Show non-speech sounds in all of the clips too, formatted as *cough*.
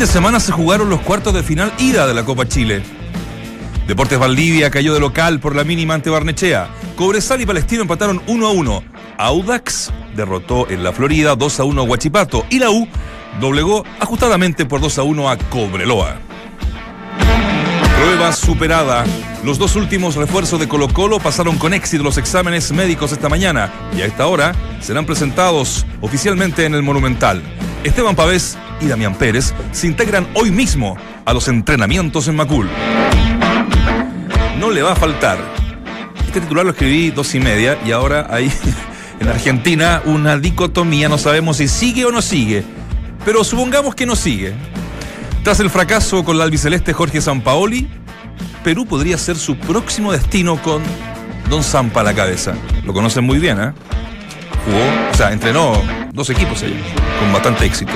de semana se jugaron los cuartos de final ida de la Copa Chile. Deportes Valdivia cayó de local por la mínima ante Barnechea. Cobresal y Palestino empataron 1 a 1. Audax derrotó en la Florida 2 a 1 a Huachipato y la U doblegó ajustadamente por 2 a 1 a Cobreloa. Prueba superada. Los dos últimos refuerzos de Colo Colo pasaron con éxito los exámenes médicos esta mañana y a esta hora serán presentados oficialmente en el Monumental. Esteban Pavés y Damián Pérez se integran hoy mismo a los entrenamientos en Macul. No le va a faltar. Este titular lo escribí dos y media y ahora hay *laughs* en Argentina una dicotomía, no sabemos si sigue o no sigue, pero supongamos que no sigue. Tras el fracaso con la albiceleste Jorge Sampaoli, Perú podría ser su próximo destino con Don Zampa a la cabeza. Lo conocen muy bien, ¿eh? Jugó, o sea, entrenó dos equipos ahí, con bastante éxito.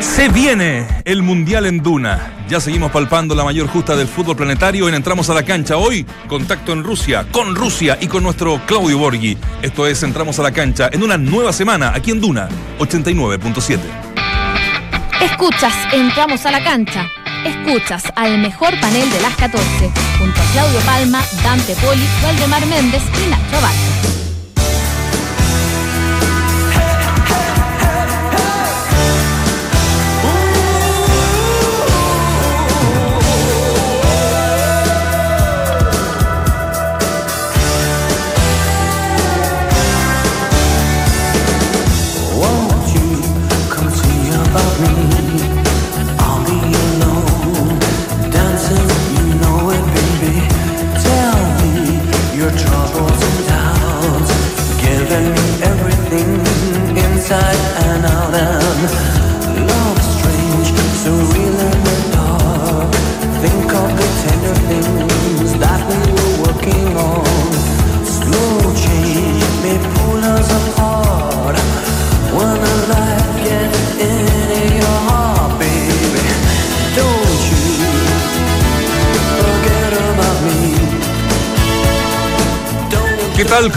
Se viene el Mundial en Duna. Ya seguimos palpando la mayor justa del fútbol planetario y entramos a la cancha. Hoy, contacto en Rusia, con Rusia y con nuestro Claudio Borghi. Esto es Entramos a la cancha en una nueva semana aquí en Duna 89.7. Escuchas, entramos a la cancha. Escuchas al mejor panel de las 14, junto a Claudio Palma, Dante Poli, Valdemar Méndez y Nacho Abad.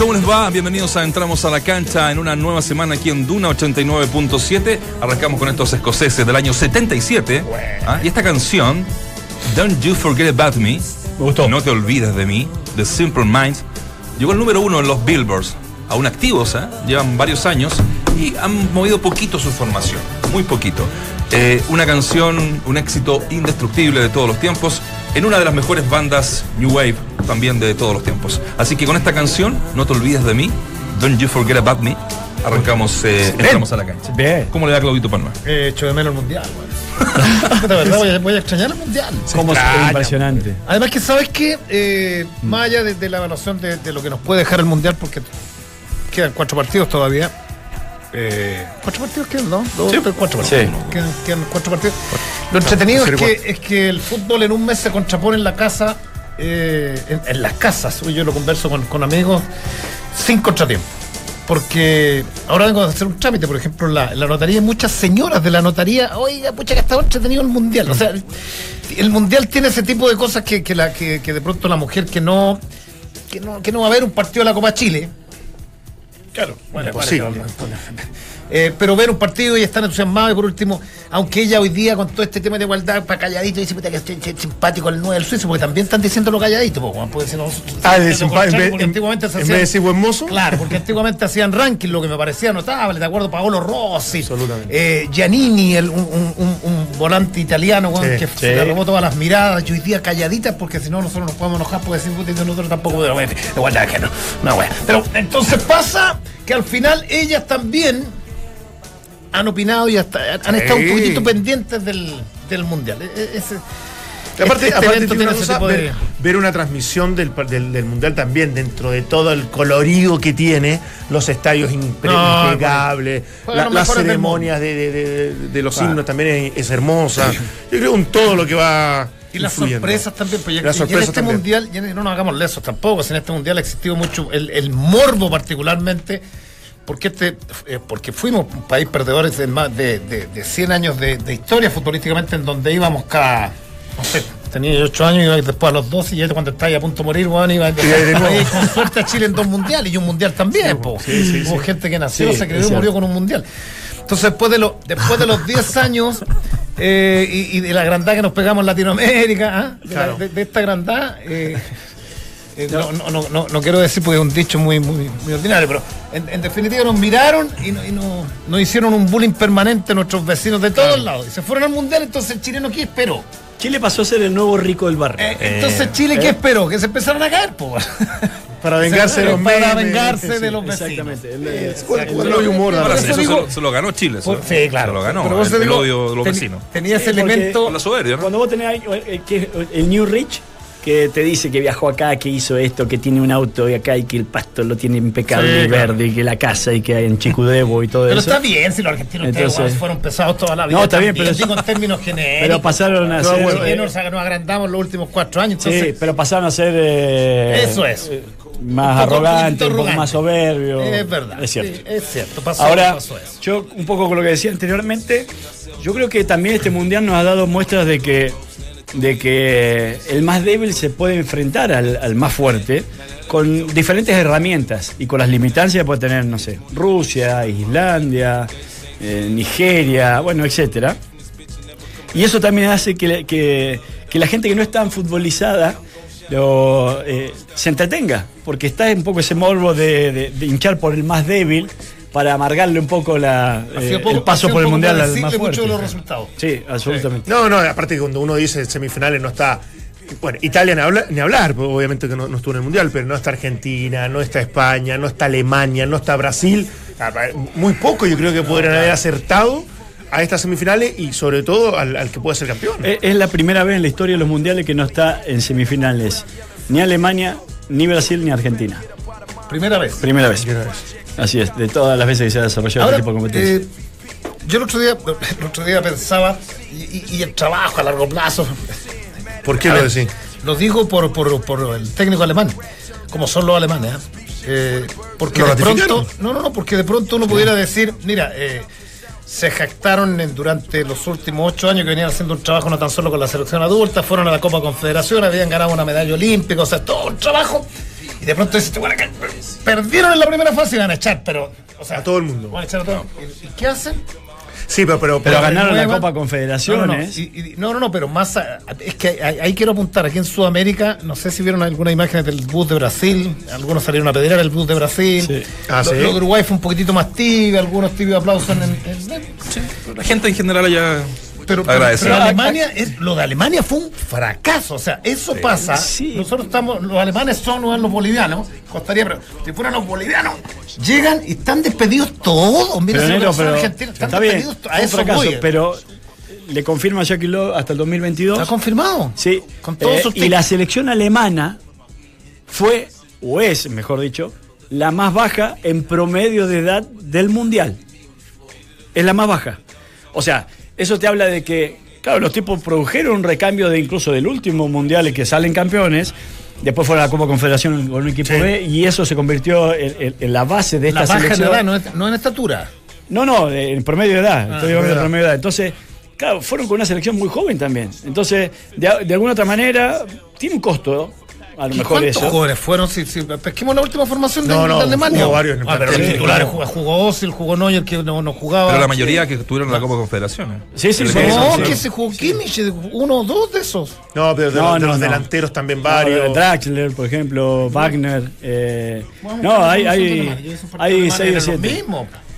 ¿Cómo les va? Bienvenidos a Entramos a la cancha en una nueva semana aquí en Duna 89.7. Arrancamos con estos escoceses del año 77. ¿ah? Y esta canción, Don't You Forget About Me, No te olvides de mí, The Simple Minds, llegó al número uno en los Billboards. Aún activos, ¿eh? llevan varios años y han movido poquito su formación, muy poquito. Eh, una canción, un éxito indestructible de todos los tiempos, en una de las mejores bandas New Wave también de todos los tiempos. Así que con esta canción, No te olvides de mí, Don't You Forget About Me, arrancamos, eh, entramos a la cancha. Bien. ¿Cómo le da Claudito Palma? He hecho de menos el mundial, güey. *laughs* de verdad voy a, extrañar el mundial. Como impresionante. Además que sabes que, eh, mm. más allá de, la evaluación de, de, lo que nos puede dejar el mundial, porque quedan cuatro partidos todavía, eh, ¿Cuatro partidos quedan, no? Dos, cuatro partidos. Quedan, cuatro partidos. Lo entretenido es que, es que el fútbol en un mes se contrapone en la casa, eh, en, las casas. Yo lo converso con, amigos sin contratiempo. Porque ahora vengo a hacer un trámite, por ejemplo, la, la notaría, muchas señoras de la notaría, oiga, pucha, que estado entretenido el mundial. O sea, el, mundial tiene ese tipo de cosas que, que, la, que, que de pronto la mujer que no, que no, que no va a ver un partido de la Copa Chile, Claro, bueno, sí. Eh, pero ver un partido y estar entusiasmado y por último, aunque ella hoy día con todo este tema de igualdad para calladito dice que es simpático el 9 del suizo, porque también están diciendo lo calladito, puede decir, ah, de simpático, antiguamente en, vez de decir buen mozo. Claro, porque *laughs* antiguamente hacían ranking, lo que me parecía notable, de acuerdo, Paolo Rossi, eh, Giannini, el, un, un, un, volante italiano que se robó todas las miradas, y hoy día calladitas, porque si no nosotros nos podemos enojar porque decir, nosotros tampoco podemos, igualdad que no, no, Pero entonces pasa que al final ellas también han opinado y hasta han estado un poquitito pendientes del, del mundial. E, e, aparte, este aparte ver, una transmisión del, del, Mundial también, dentro de todo el colorido que tiene, los estadios impecables, las ceremonias de, de, los himnos también es, hermosa. Yo creo un todo lo que va. Y las sorpresas también, pues, y en este mundial, no nos hagamos lesos tampoco, en este mundial ha existido mucho el, el morbo particularmente porque, este, eh, porque fuimos un país perdedores de más de, de, 100 años de, historia futbolísticamente en donde íbamos cada, no sé, tenía 8 años y después a los 12 y cuando estáis a punto de morir, bueno, iba a con suerte a Chile en dos mundiales y un mundial también, Hubo gente que nació, se creó y murió con un mundial. Entonces, después de, lo, después de los 10 años eh, y, de la grandad que nos pegamos en Latinoamérica, ¿ah? de, esta grandad, eh, eh, no, no, no, no, quiero decir porque es un dicho muy, muy, ordinario, pero en, definitiva nos miraron y, nos hicieron un bullying permanente nuestros vecinos de todos lados. Y se fueron al mundial, entonces el chileno, ¿qué esperó? Chile pasó a ser el nuevo rico del barrio. entonces, Chile, ¿qué esperó? Que se empezaron a caer, pues. *laughs* Para vengarse, de los, para vengarse de los vecinos. Exactamente. El, el, humor. se, lo, ganó Chile. Eso. Sí, claro. Se lo ganó. el, odio de los vecinos. Tenía ese elemento. la soberbia, Cuando vos tenés el New Rich, que te dice que viajó acá, que hizo esto, que tiene un auto y acá y que el pasto lo tiene impecable y verde y que la casa y que hay en Chicudebo y todo eso. Pero está bien si los argentinos Entonces, fueron pesados toda la vida. No, está bien, pero digo en términos genéricos. Pero pasaron a ser. Eh, nos, agrandamos los últimos cuatro años. sí, pero pasaron a ser. Eh, eso es. Eh, más arrogante, un poco más soberbio. Es verdad. Es cierto. es cierto. Pasó, Ahora, yo un poco con lo que decía anteriormente, yo creo que también este mundial nos ha dado muestras de que de que el más débil se puede enfrentar al, más fuerte con diferentes herramientas y con las limitancias que puede tener, no sé, Rusia, Islandia, eh, Nigeria, bueno, etcétera. Y eso también hace que, la gente que no es tan futbolizada eh, se entretenga, porque está un poco ese morbo de hinchar por el más débil para amargarle un poco la, eh, el paso por el mundial al más fuerte. los resultados. Sí, absolutamente. No, no, aparte cuando uno dice semifinales no está. Bueno, Italia ni, habla, ni hablar, obviamente que no, estuvo en el mundial, pero no está Argentina, no está España, no está Alemania, no está Brasil. Muy poco yo creo que podrían haber acertado a estas semifinales y sobre todo al, que puede ser campeón. Es, la primera vez en la historia de los mundiales que no está en semifinales ni Alemania, ni Brasil, ni Argentina. Primera vez. Primera vez. Primera vez. Así es, de todas las veces que se ha desarrollado este tipo de competencia. Eh, yo el otro día, *laughs* el otro día pensaba, y, el trabajo a largo plazo. ¿Por qué lo decís? Lo digo por, por, el técnico alemán, como son los alemanes. ¿eh? eh porque de pronto, no, no, no, porque de pronto uno pudiera decir, mira, eh, se jactaron durante los últimos ocho años que venían haciendo un trabajo no tan solo con la selección adulta, fueron a la Copa Confederación, habían ganado una medalla olímpica, o sea, todo un trabajo y de pronto dices, bueno, perdieron en la primera fase y van a echar, pero. O sea, a todo el mundo. Van a echar a todo. ¿Y, qué hacen? Sí, pero, pero, pero, ganaron la Copa Confederaciones. No no, no, pero más. es que ahí, quiero apuntar. Aquí en Sudamérica, no sé si vieron algunas imágenes del bus de Brasil. Algunos salieron a pedir el bus de Brasil. Sí. Ah, lo, de Uruguay fue un poquitito más tibio. Algunos tibios aplausos en, en, La gente en general allá pero, pero, Alemania, es, lo de Alemania fue un fracaso. O sea, eso pasa. Nosotros estamos, los alemanes son los bolivianos, costaría, pero si fueran los bolivianos, llegan y están despedidos todos. Mira, pero, pero, están está despedidos bien, a eso fracaso, pero le confirma Jackie Lowe hasta el 2022. ¿Está confirmado? Sí. Con eh, y la selección alemana fue, o es, mejor dicho, la más baja en promedio de edad del mundial. Es la más baja. O sea, eso te habla de que, claro, los tipos produjeron un recambio de incluso del último mundial en que salen campeones. Después fue a la Copa Confederación con un equipo B y eso se convirtió en, la base de esta la baja selección. edad, no, en estatura. No, no, en promedio de edad. Ah, estoy hablando de promedio de edad. Entonces, claro, fueron con una selección muy joven también. Entonces, de, de alguna otra manera, tiene un costo a lo mejor ¿Cuántos jugadores fueron? Si, si, pesquemos la última formación de, Alemania. Jugó varios. Ah, pero los titulares jugó, jugó Osil, jugó Neuer que no, no, jugaba. Pero la mayoría que estuvieron en la Copa Confederaciones. Sí, sí, sí. No, que se jugó Kimmich, uno o dos de esos. No, pero de, los, delanteros también varios. Draxler, por ejemplo, Wagner. Eh, no, hay, hay, hay seis o siete.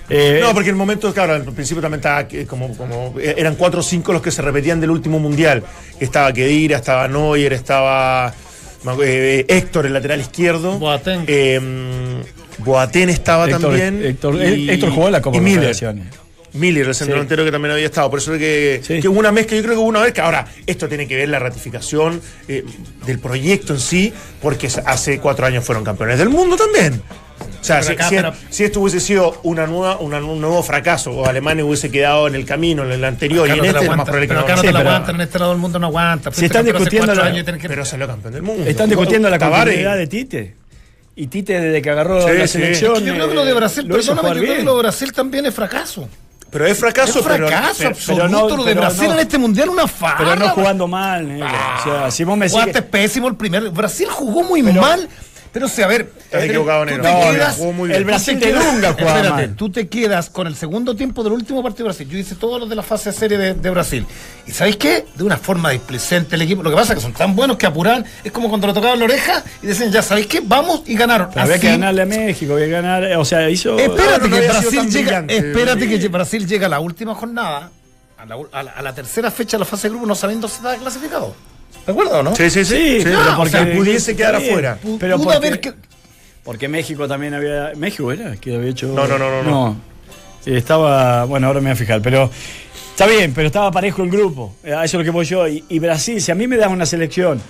Eh, no, porque el momento, claro, al principio también estaba como, como eran cuatro o cinco los que se repetían del último mundial. Estaba Kedira, estaba Neuer, estaba eh, Héctor, el lateral izquierdo. Boateng. Eh, Boateng estaba también. Héctor, Héctor jugó la Copa Miller. Miller, el centro delantero que también había estado. Por eso que, que hubo una mezcla, yo creo que hubo una vez que ahora esto tiene que ver la ratificación eh, del proyecto en sí, porque hace cuatro años fueron campeones del mundo también. O sea, si, esto hubiese sido una nueva, un nuevo fracaso, o Alemania hubiese quedado en el camino, en el anterior, y en este es más probable que no. Acá no te lo aguantan, en este lado del mundo no aguanta. Si están discutiendo la, pero salió campeón del mundo. Están discutiendo la continuidad de Tite. Y Tite desde que agarró la selección. Yo creo que lo de Brasil, perdóname, yo creo que lo de Brasil también es fracaso. Pero es fracaso, es fracaso pero, absoluto. no, lo de Brasil en este mundial una falla. Pero no jugando mal, o sea, si vos me sigues... pésimo el primer. Brasil jugó muy mal Pero sí, a ver. Estás equivocado, Nero. El Brasil de Dunga jugaba Espérate, tú te quedas con el segundo tiempo del último partido de Brasil. Yo hice todos los de la fase de serie de, Brasil. ¿Y sabéis qué? De una forma displicente el equipo. Lo que pasa es que son tan buenos que apuran. Es como cuando le tocaban la oreja y decían, ya sabéis qué, vamos y ganaron. había que ganarle a México, había que ganar. O sea, hizo. Espérate, que, Brasil llega, espérate que Brasil llega a la última jornada. A la, a la, tercera fecha de la fase de grupo no sabiendo si estaba clasificado. ¿De acuerdo o no? Sí, sí, sí. pero porque pudiese quedar afuera. Pero pudo haber que... Porque México también había. ¿México era? Que había hecho. No, no, no, no. no. estaba. Bueno, ahora me voy a fijar, pero. Está bien, pero estaba parejo el grupo. A eso es lo que voy yo. Y, Brasil, si a mí me das una selección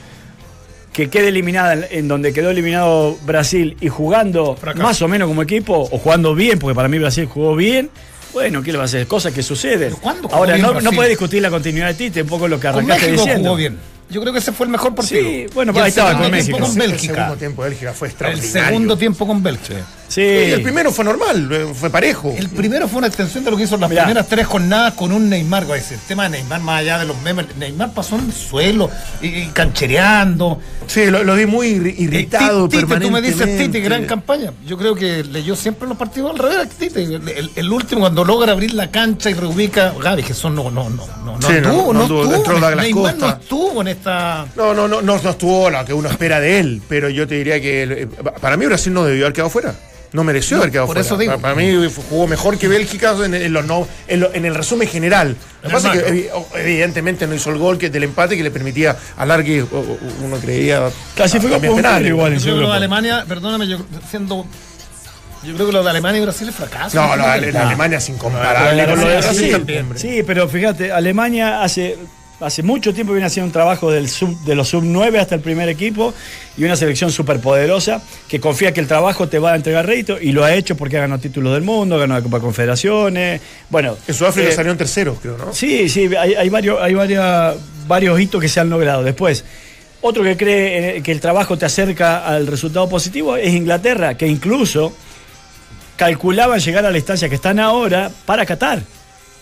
que quede eliminada en donde quedó eliminado Brasil y jugando más o menos como equipo, o jugando bien, porque para mí Brasil jugó bien, bueno, ¿qué le va a hacer? Cosas que suceden. Ahora, no, no puede discutir la continuidad de Tite, un poco lo que arrancaste diciendo. Jugó bien. Yo creo que ese fue el mejor partido. Sí, bueno, ahí estaba con México. Con Bélgica. El segundo tiempo de Bélgica fue extraordinario. El segundo tiempo con Bélgica. Sí. Y el primero fue normal, eh, fue parejo. El primero fue una extensión de lo que hizo las primeras tres jornadas con un Neymar. El tema de Neymar, más allá de los memes, Neymar pasó en el suelo, y, canchereando. Sí, lo, vi muy irritado. Tite, tú me dices Tite, gran campaña. Yo creo que leyó siempre los partidos al revés. Tite. El, último, cuando logra abrir la cancha y reubica. Gaby, que son no, no, no, no, no, estuvo, no, estuvo. Neymar no estuvo en esta. No, no, no, no, no estuvo lo que uno espera de él, pero yo te diría que eh, para mí Brasil no debió haber quedado fuera no mereció haber quedado por fuera. Eso digo. Para, mí jugó mejor que Bélgica en, los no, en, el resumen general. Lo que pasa es que evidentemente no hizo el gol que, del empate que le permitía alargue, uno creía. Casi fue como penal igual. Yo creo que Alemania, perdóname, yo siendo yo creo que lo de Alemania y Brasil es fracaso. No, no, Alemania es incomparable con lo de Brasil. Sí, pero fíjate, Alemania hace hace mucho tiempo viene haciendo un trabajo del sub, de los sub 9 hasta el primer equipo y una selección súper poderosa que confía que el trabajo te va a entregar rédito y lo ha hecho porque ha ganado títulos del mundo, ha ganado la Copa Confederaciones. Bueno, en Sudáfrica eh, salió en tercero, creo, ¿no? Sí, sí, hay, varios, hay varias, varios hitos que se han logrado. Después, otro que cree eh, que el trabajo te acerca al resultado positivo es Inglaterra, que incluso calculaban llegar a la instancia que están ahora para Qatar.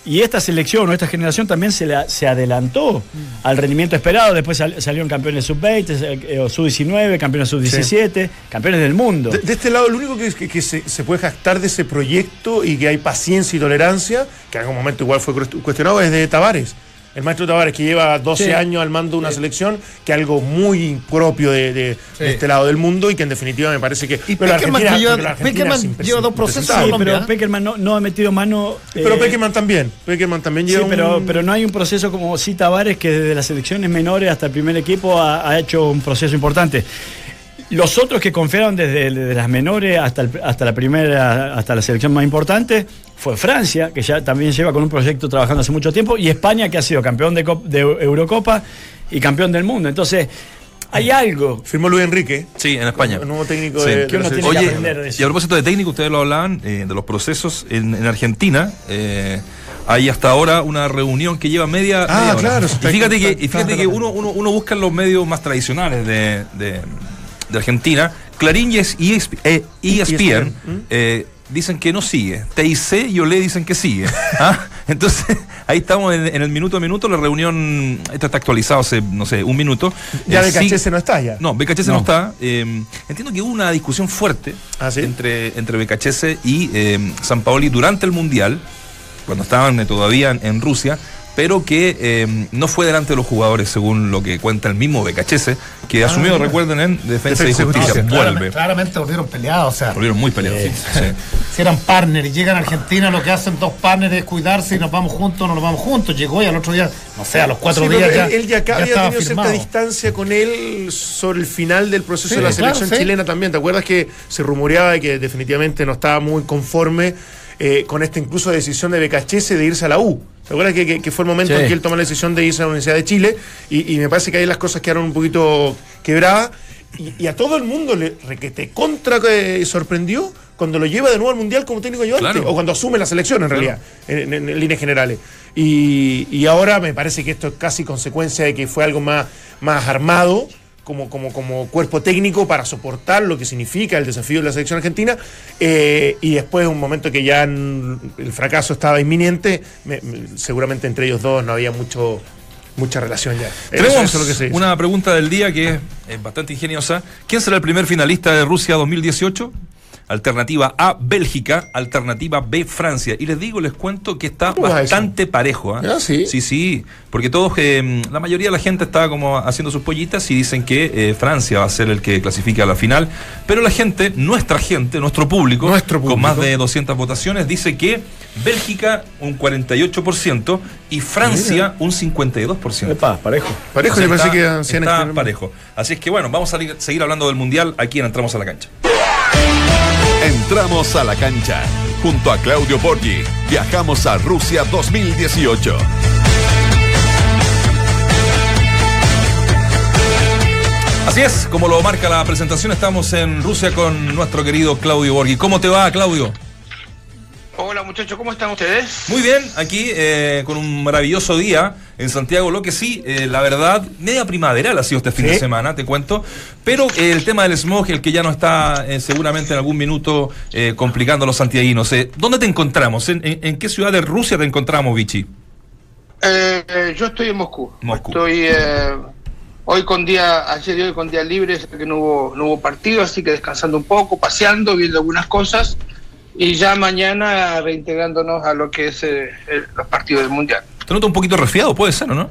Y esta selección o esta generación también se, se adelantó mm. al rendimiento esperado. Después salieron campeones sub-20, eh, o sub-19, campeones sub-17, campeones del mundo. De, este lado, lo único que, que, se, se, puede jactar de ese proyecto y que hay paciencia y tolerancia, que en algún momento igual fue cuestionado, es de Tavares el maestro Tavares, que lleva 12 años al mando de una selección, que algo muy propio de, este lado del mundo y que en definitiva me parece que. Y pero Peckerman, lleva, Peckerman lleva dos procesos. Sí, pero Peckerman no, ha metido mano. Pero eh, Peckerman también. Peckerman también lleva. Sí, pero, pero no hay un proceso como sí Tavares, que desde las selecciones menores hasta el primer equipo ha, hecho un proceso importante. Los otros que confiaron desde, las menores hasta, hasta la primera, hasta la selección más importante, fue Francia, que ya también lleva con un proyecto trabajando hace mucho tiempo, y España, que ha sido campeón de, de Eurocopa y campeón del mundo. Entonces, hay algo. Firmó Luis Enrique. Sí, en España. Un nuevo técnico de, que uno tiene que aprender de eso. Y a propósito de técnico, ustedes lo hablaban, eh, de los procesos en, Argentina. Eh, hay hasta ahora una reunión que lleva media, ah, claro. Y fíjate que, y fíjate que uno, uno, uno, busca en los medios más tradicionales de, de, Argentina. Clarín y ESPN, ESPN eh, dicen que no sigue. TIC y Olé dicen que sigue. ¿Ah? *laughs* Entonces, ahí estamos en, el minuto a minuto. La reunión, esto está actualizado hace, no sé, un minuto. Ya eh, BKHS no está ya. No, BKHS no, está. Eh, entiendo que hubo una discusión fuerte ¿Ah, entre, entre BKHS y eh, San Paoli durante el Mundial, cuando estaban todavía en Rusia pero que eh, no fue delante de los jugadores, según lo que cuenta el mismo BKHS, que ah, asumió, recuerden, en Defensa, y Justicia. Vuelve. Claramente, volvieron peleados, o sea. Volvieron muy peleados. *laughs* Si eran partners y llegan a Argentina, lo que hacen dos partners es cuidarse y nos vamos juntos, no nos vamos juntos. Llegó y al otro día, no sé, a los cuatro días ya. Él, ya, acá había tenido cierta distancia con él sobre el final del proceso de la selección chilena también. ¿Te acuerdas que se rumoreaba de que definitivamente no estaba muy conforme? Eh, con esta incluso decisión de BKHS de irse a la U. ¿Te acuerdas que, fue el momento en que él tomó la decisión de irse a la Universidad de Chile? Y, me parece que ahí las cosas quedaron un poquito quebradas. Y, a todo el mundo le te contra eh, sorprendió cuando lo lleva de nuevo al Mundial como técnico ayudante. O cuando asume la selección, en realidad, en, líneas generales. Y, ahora me parece que esto es casi consecuencia de que fue algo más, más armado como, como, como cuerpo técnico para soportar lo que significa el desafío de la selección argentina. Eh, y después, un momento que ya el fracaso estaba inminente, seguramente entre ellos dos no había mucho mucha relación ya. Tenemos una pregunta del día que es bastante ingeniosa. ¿Quién será el primer finalista de Rusia 2018? Alternativa A, Bélgica. Alternativa B, Francia. Y les digo, les cuento que está bastante parejo. ¿ah? sí. Sí, sí. Porque todos, eh, la mayoría de la gente está como haciendo sus pollitas y dicen que eh, Francia va a ser el que clasifica a la final. Pero la gente, nuestra gente, nuestro público, nuestro con más de 200 votaciones, dice que Bélgica un 48% y Francia un 52%. parejo. Parejo, me parece que está parejo. Así es que bueno, vamos a seguir hablando del Mundial aquí en Entramos a la Cancha. Entramos a la cancha. Junto a Claudio Borghi, viajamos a Rusia 2018. Así es, como lo marca la presentación, estamos en Rusia con nuestro querido Claudio Borghi. ¿Cómo te va, Claudio? Hola muchachos, ¿cómo están ustedes? Muy bien, aquí eh, con un maravilloso día en Santiago, lo que sí, eh, la verdad, media primaveral ha sido este fin de semana, te cuento, pero eh, el tema del smog, el que ya no está seguramente en algún minuto complicando a los santiaguinos, ¿dónde te encontramos? ¿En, qué ciudad de Rusia te encontramos, Vichy? yo estoy en Moscú. Moscú. Estoy hoy con día, ayer y hoy con día libre, que no hubo, no hubo partido, así que descansando un poco, paseando, viendo algunas cosas y ya mañana reintegrándonos a lo que es eh, los partidos del Mundial. ¿Te notas un poquito resfriado? Puede ser, ¿o no?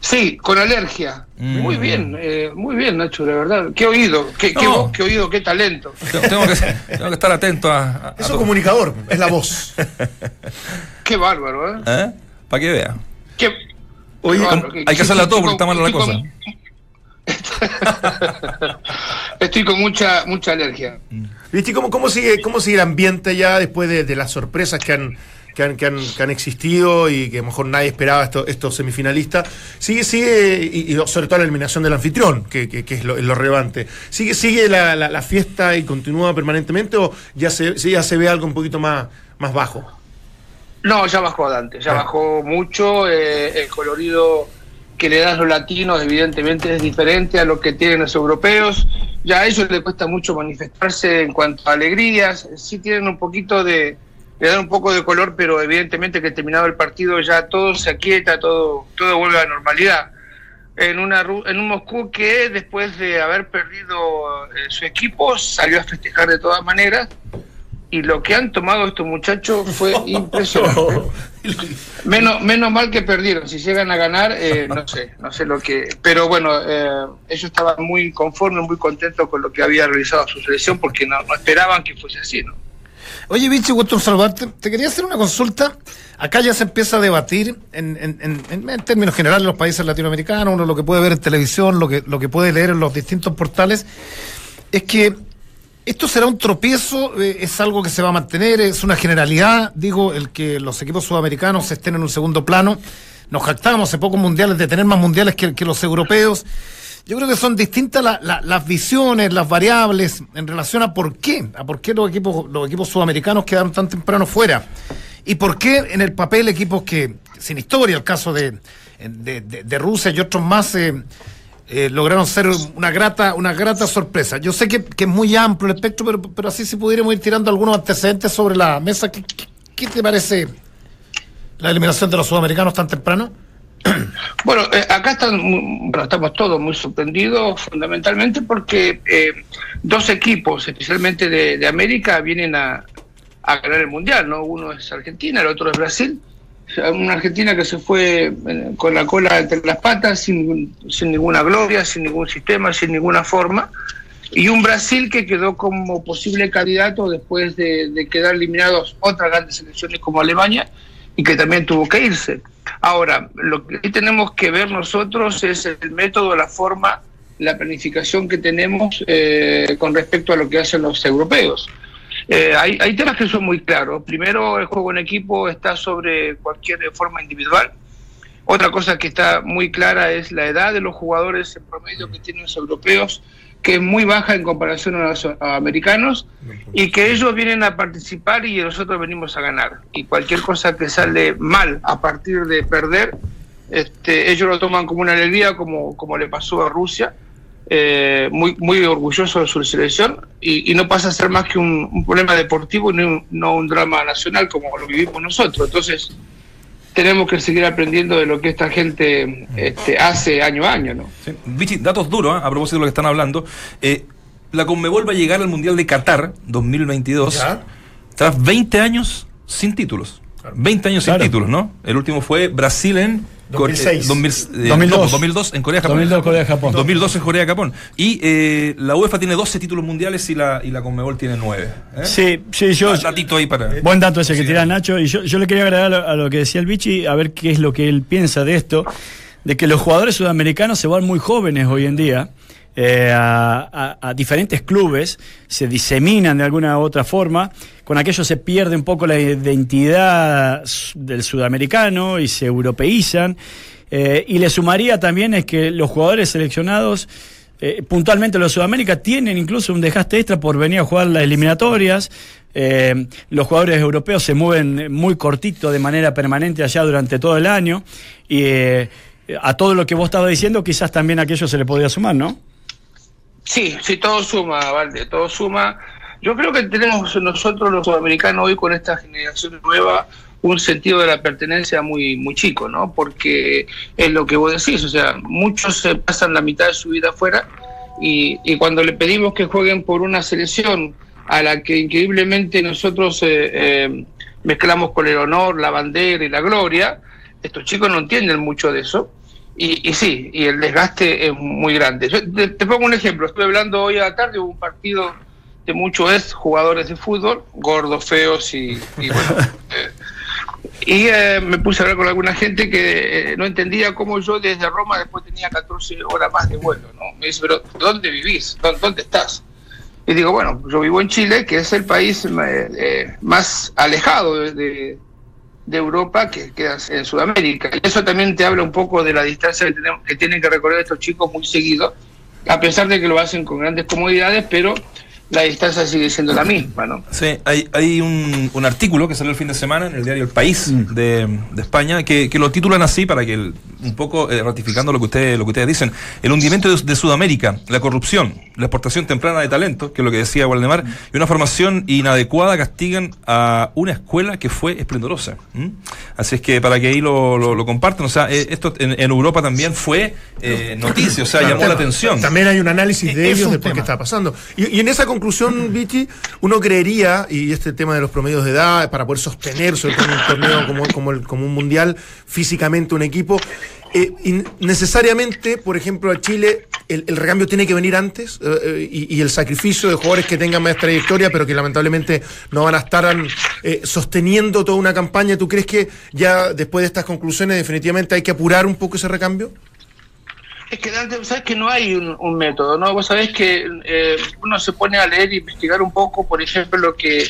Sí, con alergia. Mm. Muy bien, eh, muy bien, Nacho, de verdad. Qué oído, qué, qué, oído, qué talento. Tengo que, estar atento a. es un comunicador, es la voz. *laughs* qué bárbaro, ¿eh? ¿Eh? Para que vea. Qué, hay que hacerla todo porque está mala la cosa. *laughs* Estoy con mucha mucha alergia. ¿Viste cómo, cómo, sigue, cómo sigue el ambiente ya después de, las sorpresas que han, que han, que, han, existido y que a lo mejor nadie esperaba estos, estos semifinalistas? Sigue, sigue, y, sobre todo la eliminación del anfitrión, que, que, es, lo, relevante. ¿Sigue, sigue la, la, fiesta y continúa permanentemente o ya se, ya se ve algo un poquito más, más bajo? No, ya bajó Dante, ya ah. bajó mucho. Eh, el colorido que le dan los latinos evidentemente es diferente a lo que tienen los europeos. Ya a ellos les cuesta mucho manifestarse en cuanto a alegrías. Sí tienen un poquito de, le dan un poco de color, pero evidentemente que terminado el partido ya todo se aquieta, todo, todo vuelve a la normalidad. En, una, en un Moscú que después de haber perdido eh, su equipo salió a festejar de todas maneras y lo que han tomado estos muchachos fue *laughs* impresionante. *laughs* menos, menos mal que perdieron. Si llegan a ganar, eh, no sé, no sé lo que. Pero bueno, eh, ellos estaban muy conformes, muy contentos con lo que había realizado su selección porque no, esperaban que fuese así, ¿no? Oye, Vichy, gusto salvarte. Te quería hacer una consulta. Acá ya se empieza a debatir en, en, en, términos generales en los países latinoamericanos, uno lo que puede ver en televisión, lo que, lo que puede leer en los distintos portales, es que ¿Esto será un tropiezo? Eh, ¿Es algo que se va a mantener? ¿Es una generalidad? Digo, el que los equipos sudamericanos estén en un segundo plano. Nos jactamos hace pocos mundiales de tener más mundiales que, los europeos. Yo creo que son distintas las visiones, las variables en relación a por qué, a por qué los equipos, los equipos sudamericanos quedaron tan temprano fuera. Y por qué en el papel equipos que, sin historia, el caso de, de, Rusia y otros más, eh, eh, lograron ser una grata, una grata sorpresa. Yo sé que, es muy amplio el espectro, pero, pero así si pudiéramos ir tirando algunos antecedentes sobre la mesa, ¿qué, qué, te parece la eliminación de los sudamericanos tan temprano? *clears throat* Bueno, eh, acá están, estamos todos muy sorprendidos fundamentalmente porque eh, dos equipos, especialmente de, de América, vienen a, a ganar el Mundial, ¿no? Uno es Argentina, el otro es Brasil una Argentina que se fue eh, con la cola entre las patas, sin, sin ninguna gloria, sin ningún sistema, sin ninguna forma, y un Brasil que quedó como posible candidato después de, quedar eliminados otras grandes selecciones como Alemania y que también tuvo que irse. Ahora, lo que tenemos que ver nosotros es el método, la forma, la planificación que tenemos eh, con respecto a lo que hacen los europeos. Eh, hay, hay temas que son muy claros. Primero, el juego en equipo está sobre cualquier forma individual. Otra cosa que está muy clara es la edad de los jugadores en promedio que tienen los europeos, que es muy baja en comparación a los americanos, y que ellos vienen a participar y nosotros venimos a ganar. Y cualquier cosa que sale mal a partir de perder, este, ellos lo toman como una alegría, como, como le pasó a Rusia eh, muy, muy orgulloso de su selección y, no pasa a ser más que un, problema deportivo y no un, drama nacional como lo vivimos nosotros. Entonces, tenemos que seguir aprendiendo de lo que esta gente este, hace año a año, ¿no? Vichy, datos duros, ¿eh? a propósito de lo que están hablando. Eh, la Conmebol va a llegar al Mundial de Qatar 2022 tras 20 años sin títulos. 20 años sin títulos, ¿no? El último fue Brasil en 2006. 2002. 2002 en Corea-Japón. 2002 Corea-Japón. 2002 en Corea-Japón. Y eh, la UEFA tiene 12 títulos mundiales y la, y la Conmebol tiene 9. ¿eh? Sí, sí, yo. ahí para. Buen dato ese que tira Nacho. Y yo, yo le quería agregar a lo, que decía el Vichy, a ver qué es lo que él piensa de esto, de que los jugadores sudamericanos se van muy jóvenes hoy en día. Eh, a, diferentes clubes, se diseminan de alguna u otra forma, con aquello se pierde un poco la identidad del sudamericano y se europeizan. Eh, y le sumaría también es que los jugadores seleccionados, eh, puntualmente los de Sudamérica, tienen incluso un desgaste extra por venir a jugar las eliminatorias. los jugadores europeos se mueven muy cortito de manera permanente allá durante todo el año. Y a todo lo que vos estabas diciendo, quizás también aquello se le podría sumar, ¿no? Sí, sí, todo suma, Valde, todo suma. Yo creo que tenemos nosotros los sudamericanos hoy con esta generación nueva un sentido de la pertenencia muy muy chico, ¿no? Porque es lo que vos decís, o sea, muchos se pasan la mitad de su vida afuera y, y cuando le pedimos que jueguen por una selección a la que increíblemente nosotros eh, eh, mezclamos con el honor, la bandera y la gloria, estos chicos no entienden mucho de eso y, sí, y el desgaste es muy grande. te, pongo un ejemplo, estuve hablando hoy a la tarde, hubo un partido de muchos ex jugadores de fútbol, gordos, feos y, bueno. *laughs* Eh, y eh, me puse a hablar con alguna gente que eh, no entendía cómo yo desde Roma después tenía 14 horas más de vuelo. ¿no? Me dice, pero ¿dónde vivís? ¿Dónde, estás? Y digo, bueno, yo vivo en Chile, que es el país más alejado de, de Europa que queda en Sudamérica. Y eso también te habla un poco de la distancia que, tenemos, que tienen que recorrer estos chicos muy seguido, a pesar de que lo hacen con grandes comodidades, pero la distancia sigue siendo la misma, ¿no? Sí, hay, hay un, un, artículo que salió el fin de semana en el diario El País mm. de, de, España que, que, lo titulan así para que un poco eh, ratificando lo que ustedes lo que ustedes dicen, el hundimiento de, Sudamérica, la corrupción, la exportación temprana de talento, que es lo que decía Waldemar, y una formación inadecuada castigan a una escuela que fue esplendorosa. Así es que para que ahí lo, lo, compartan, o sea, eh, esto en, Europa también fue eh, noticia, o sea, llamó la atención. También hay un análisis de ellos de por qué está pasando. Y, y en esa conclusión, Vichy, uno creería, y este tema de los promedios de edad, para poder sostenerse en un torneo como, el, un mundial, físicamente un equipo, eh, necesariamente, por ejemplo, a Chile el, recambio tiene que venir antes eh, eh, y, el sacrificio de jugadores que tengan más trayectoria, pero que lamentablemente no van a estar sosteniendo toda una campaña. ¿Tú crees que ya después de estas conclusiones definitivamente hay que apurar un poco ese recambio? Es que sabes que no hay un, método, ¿no? Vos sabés que eh, uno se pone a leer e investigar un poco, por ejemplo, lo que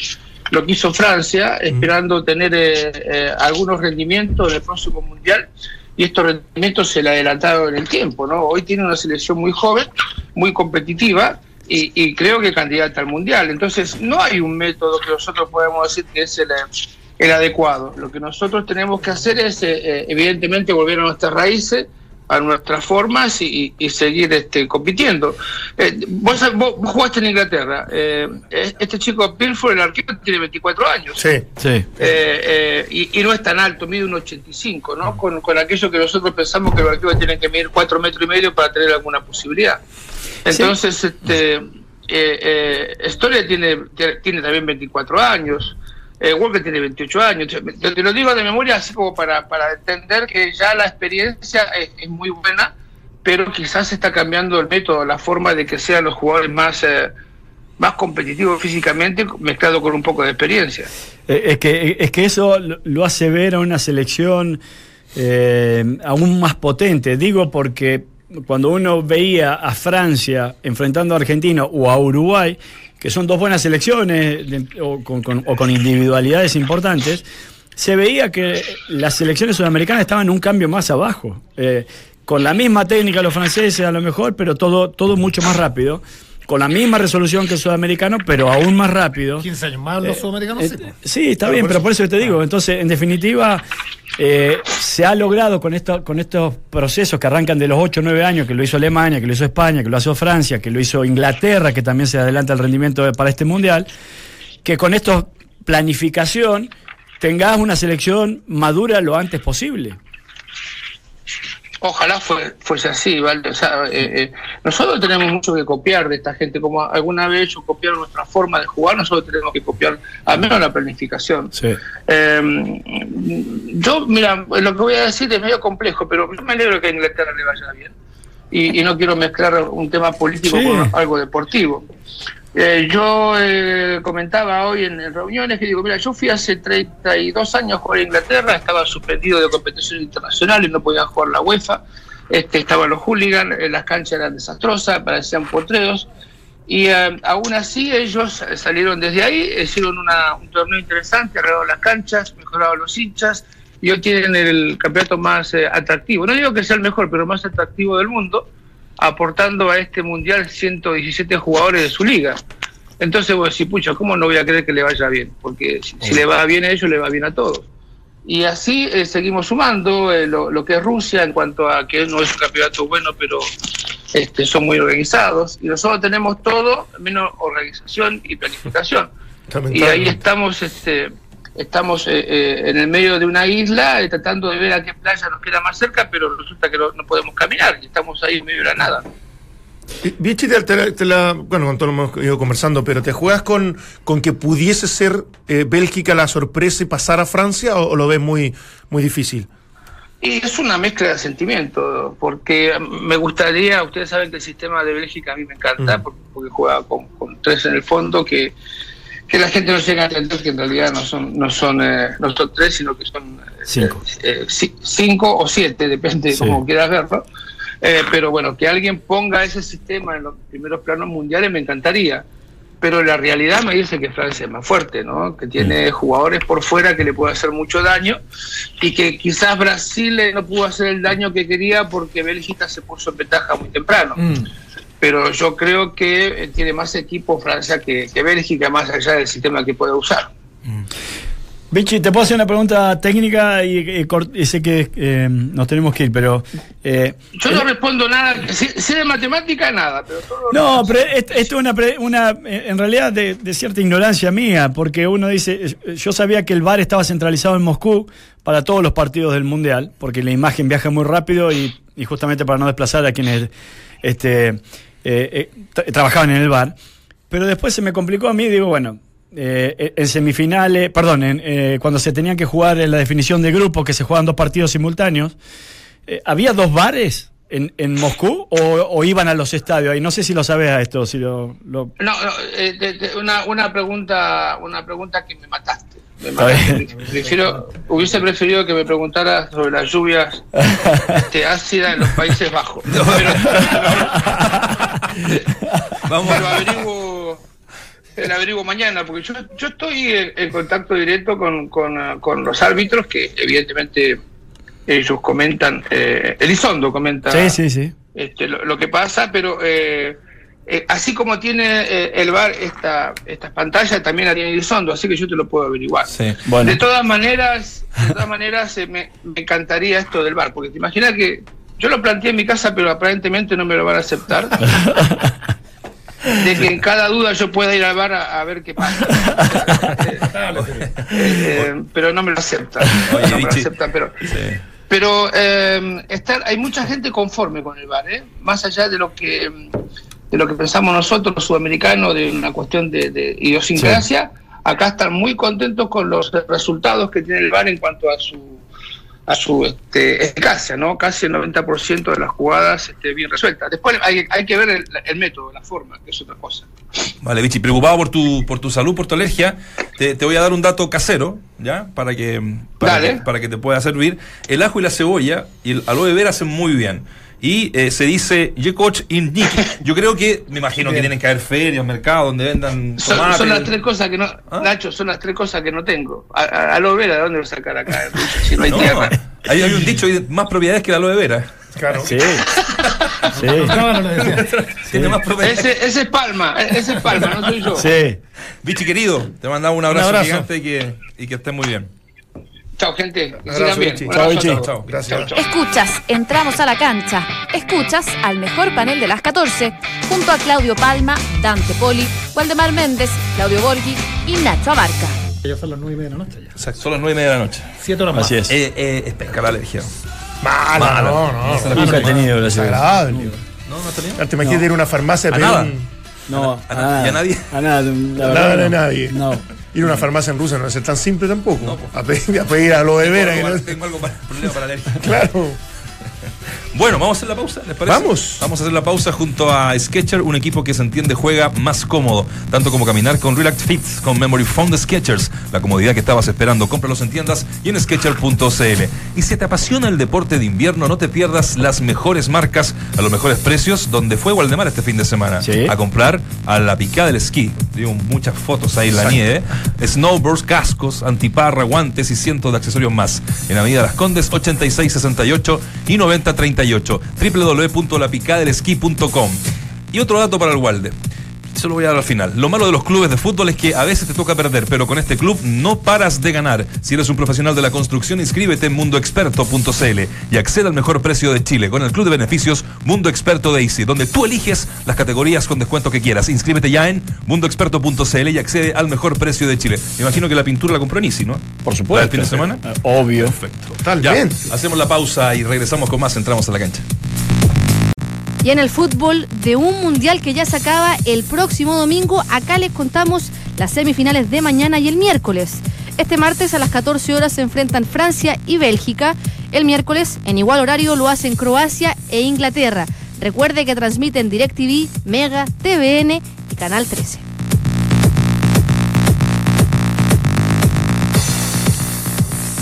lo que hizo Francia, esperando tener eh, eh, algunos rendimientos en el próximo mundial, y estos rendimientos se le adelantaron en el tiempo, ¿no? Hoy tiene una selección muy joven, muy competitiva, y, creo que candidata al mundial. Entonces, no hay un método que nosotros podemos decir que es el, el adecuado. Lo que nosotros tenemos que hacer es, evidentemente, volver a nuestras raíces a nuestras formas y, seguir este, compitiendo. Eh, vos, jugaste en Inglaterra. Eh, este chico Pilford, el arquero, tiene 24 años. Sí, sí. Eh, y, no es tan alto, mide un 85, ¿no? Con, con aquello que nosotros pensamos que los arqueros tienen que medir 4 metros y medio para tener alguna posibilidad. Entonces, este, Historia tiene, tiene también 24 años. Eh, Walker tiene 28 años. Te, lo digo de memoria así como para, para entender que ya la experiencia es, muy buena, pero quizás está cambiando el método, la forma de que sean los jugadores más, eh, más competitivos físicamente, mezclado con un poco de experiencia. Eh, es, que, es que eso lo hace ver a una selección eh, aún más potente. Digo porque cuando uno veía a Francia enfrentando a Argentina o a Uruguay, que son dos buenas selecciones o, con, individualidades importantes, se veía que las selecciones sudamericanas estaban un cambio más abajo. Eh, con la misma técnica los franceses a lo mejor, pero todo, todo mucho más rápido con la misma resolución que el sudamericano, pero aún más rápido. 15 años más los eh, sudamericanos. Eh, sí, está bien, pero por eso te digo. Entonces, en definitiva, eh, se ha logrado con, esto, con estos procesos que arrancan de los 8 o 9 años, que lo hizo Alemania, que lo hizo España, que lo hizo Francia, que lo hizo Inglaterra, que también se adelanta el rendimiento para este mundial, que con esto planificación tengas una selección madura lo antes posible. Ojalá fuese así, ¿vale? O sea, eh, eh, nosotros tenemos mucho que copiar de esta gente, como alguna vez ellos copiaron nuestra forma de jugar, nosotros tenemos que copiar al menos la planificación. Em, yo, mira, lo que voy a decir es medio complejo, pero yo me alegro que a Inglaterra le vaya bien. Y, no quiero mezclar un tema político con algo deportivo. Eh, yo eh, comentaba hoy en, reuniones que digo, mira, yo fui hace 32 años a jugar a Inglaterra, estaba suspendido de competición internacional y no podía jugar la UEFA, este, estaban los hooligans, eh, las canchas eran desastrosas, parecían potreros, y aún así ellos salieron desde ahí, hicieron un torneo interesante, arreglaron las canchas, mejoraron los hinchas, y hoy tienen el campeonato más atractivo. No digo que sea el mejor, pero más atractivo del mundo aportando a este mundial 117 jugadores de su liga. Entonces vos decís, pucha, ¿cómo no voy a creer que le vaya bien? Porque si, le va bien a ellos, le va bien a todos. Y así eh, seguimos sumando eh, lo, que es Rusia en cuanto a que no es un campeonato bueno, pero este, son muy organizados. Y nosotros tenemos todo menos organización y planificación. *laughs* Y ahí estamos este, estamos eh, eh, en el medio de una isla eh, tratando de ver a qué playa nos queda más cerca, pero resulta que no, podemos caminar y estamos ahí en medio de la nada. Vichy, te, la, bueno, con todo lo hemos ido conversando, pero ¿te juegas con, con que pudiese ser Bélgica la sorpresa y pasar a Francia o, lo ves muy, muy difícil? Y es una mezcla de sentimientos, porque me gustaría, ustedes saben que el sistema de Bélgica a mí me encanta, mm. porque, juega con, con, tres en el fondo que que la gente no llega a entender que en realidad no son no son eh, no son tres sino que son eh, cinco, eh, cinco o siete depende de cómo quieras verlo pero bueno que alguien ponga ese sistema en los primeros planos mundiales me encantaría pero la realidad me dice que Francia es más fuerte, ¿no? Que tiene mm. jugadores por fuera que le puede hacer mucho daño y que quizás Brasil no pudo hacer el daño que quería porque Bélgica se puso en ventaja muy temprano. Mm pero yo creo que eh, tiene más equipo Francia que, Bélgica, más allá del sistema que puede usar. Mm. Vichy, te puedo hacer una pregunta técnica y, sé que eh, nos tenemos que ir, pero... Eh, yo no respondo nada, sé, de matemática nada, pero No, pero esto es una, una, en realidad de, de, cierta ignorancia mía, porque uno dice, yo sabía que el VAR estaba centralizado en Moscú para todos los partidos del Mundial, porque la imagen viaja muy rápido y, y justamente para no desplazar a quienes... Este, eh, eh trabajaban en el bar, pero después se me complicó a mí, digo, bueno, eh, en semifinales, perdón, eh, cuando se tenían que jugar en la definición de grupo, que se juegan dos partidos simultáneos, ¿había dos bares? En, en Moscú o, iban a los estadios? Y no sé si lo sabes a esto, si lo... No, no una, una, pregunta, una pregunta que me mataste. Prefiero, hubiese preferido que me preguntara sobre las lluvias este, ácidas en los Países Bajos. *laughs* Vamos. Pero averiguo, el averiguo mañana, porque yo, yo estoy en, contacto directo con, con, los árbitros que evidentemente ellos comentan, eh, Elizondo comenta Este, lo, que pasa, pero eh, eh, así como tiene eh, el bar esta, estas pantallas, también la tiene Elizondo, así que yo te lo puedo averiguar. De todas maneras, de todas maneras eh, me, encantaría esto del bar, porque te imaginas que yo lo planteé en mi casa, pero aparentemente no me lo van a aceptar. de que en cada duda yo pueda ir al bar a, ver qué pasa. pero no me lo aceptan. no me lo aceptan, pero... Pero estar, hay mucha gente conforme con el bar, más allá de lo que de lo que pensamos nosotros, los sudamericanos, de una cuestión de, idiosincrasia, acá están muy contentos con los resultados que tiene el VAR en cuanto a su a su este, eficacia, ¿no? Casi el 90% de las jugadas este, bien resueltas. Después hay, hay que ver el, método, la forma, que es otra cosa. Vale, Vichy, preocupado por tu, por tu salud, por tu alergia, te, voy a dar un dato casero, ¿ya? Para que, para, que, para que te pueda servir. El ajo y la cebolla y el aloe vera hacen muy bien y eh, se dice Yekoch in Yo creo que, me imagino que tienen que haber ferias, mercados donde vendan tomates. Son, las tres cosas que no, ¿Ah? Nacho, son las tres cosas que no tengo. aloe vera, ¿de dónde lo sacar acá? *laughs* Si no hay tierra. Hay, hay un dicho, hay más propiedades que la aloe vera. Claro. Sí. sí. No, no *laughs* propiedades. Ese, ese, es Palma, ese es Palma, no soy yo. Sí. Vichy querido, te mandamos un abrazo, un abrazo. gigante y que, y que estés muy bien. Chao, gente. Chao, Gracias. Escuchas, entramos a la cancha. Escuchas al mejor panel de las 14, junto a Claudio Palma, Dante Poli, Waldemar Méndez, Claudio Borghi y Nacho Abarca. Ya son las nueve y media de la noche. Ya. Exacto, son las nueve y media de la noche. Siete horas Así más. es. Eh, eh, es pesca la alergia. Mala, no, no. Nunca he tenido la Desagradable. ¿No, no tenía? Te imaginas ir a una farmacia ¿A pedir nada? un- No, ¿A na- y a nadie? A nada. la Nada verdad, de no. nadie. No. Ir a una farmacia en Rusia no es tan simple tampoco. No, pues. a, pedir, a pedir a lo de vera. Tengo algo, tengo algo para, problema para alergia. *laughs* Claro. Bueno, vamos a hacer la pausa, ¿les parece? Vamos. Vamos a hacer la pausa junto a Sketcher, un equipo que se entiende juega más cómodo, tanto como caminar con Relax Fits, con Memory Foam de Sketchers, la comodidad que estabas esperando. Cómpralos en tiendas y en Sketcher.cl. Y si te apasiona el deporte de invierno, no te pierdas las mejores marcas a los mejores precios, donde fue Waldemar este fin de semana. Sí. A comprar a la picada del esquí. Digo, muchas fotos ahí en la nieve. Snowboards, cascos, antiparra, guantes y cientos de accesorios más. En Avenida Las Condes, 8668 y 9038. www.lapicadelesquí.com. Y otro dato para el Walde. Se lo voy a dar al final. Lo malo de los clubes de fútbol es que a veces te toca perder, pero con este club no paras de ganar. Si eres un profesional de la construcción, inscríbete en mundoexperto.cl y accede al mejor precio de Chile con el club de beneficios Mundo Experto de Easy, donde tú eliges las categorías con descuento que quieras. Inscríbete ya en mundoexperto.cl y accede al mejor precio de Chile. Me imagino que la pintura la compró en Easy, ¿no? Por ¿La supuesto. del fin de semana? Eh, Obvio. Perfecto. Ya, hacemos la pausa y regresamos con más. Entramos a la cancha. Y en el fútbol de un mundial que ya se acaba el próximo domingo, acá les contamos las semifinales de mañana y el miércoles. Este martes a las 14 horas se enfrentan Francia y Bélgica. El miércoles, en igual horario, lo hacen Croacia e Inglaterra. Recuerde que transmiten DirecTV, Mega, TVN y Canal 13.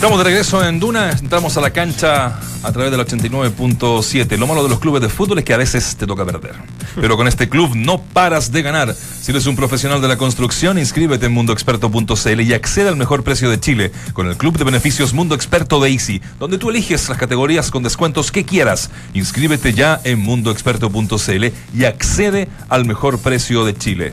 Estamos de regreso en Duna, entramos a la cancha a través del 89.7. Lo malo de los clubes de fútbol es que a veces te toca perder. *laughs* Pero con este club no paras de ganar. Si eres un profesional de la construcción, inscríbete en mundoexperto.cl y accede al mejor precio de Chile con el club de beneficios Mundo Experto de Easy, donde tú eliges las categorías con descuentos que quieras. Inscríbete ya en mundoexperto.cl y accede al mejor precio de Chile.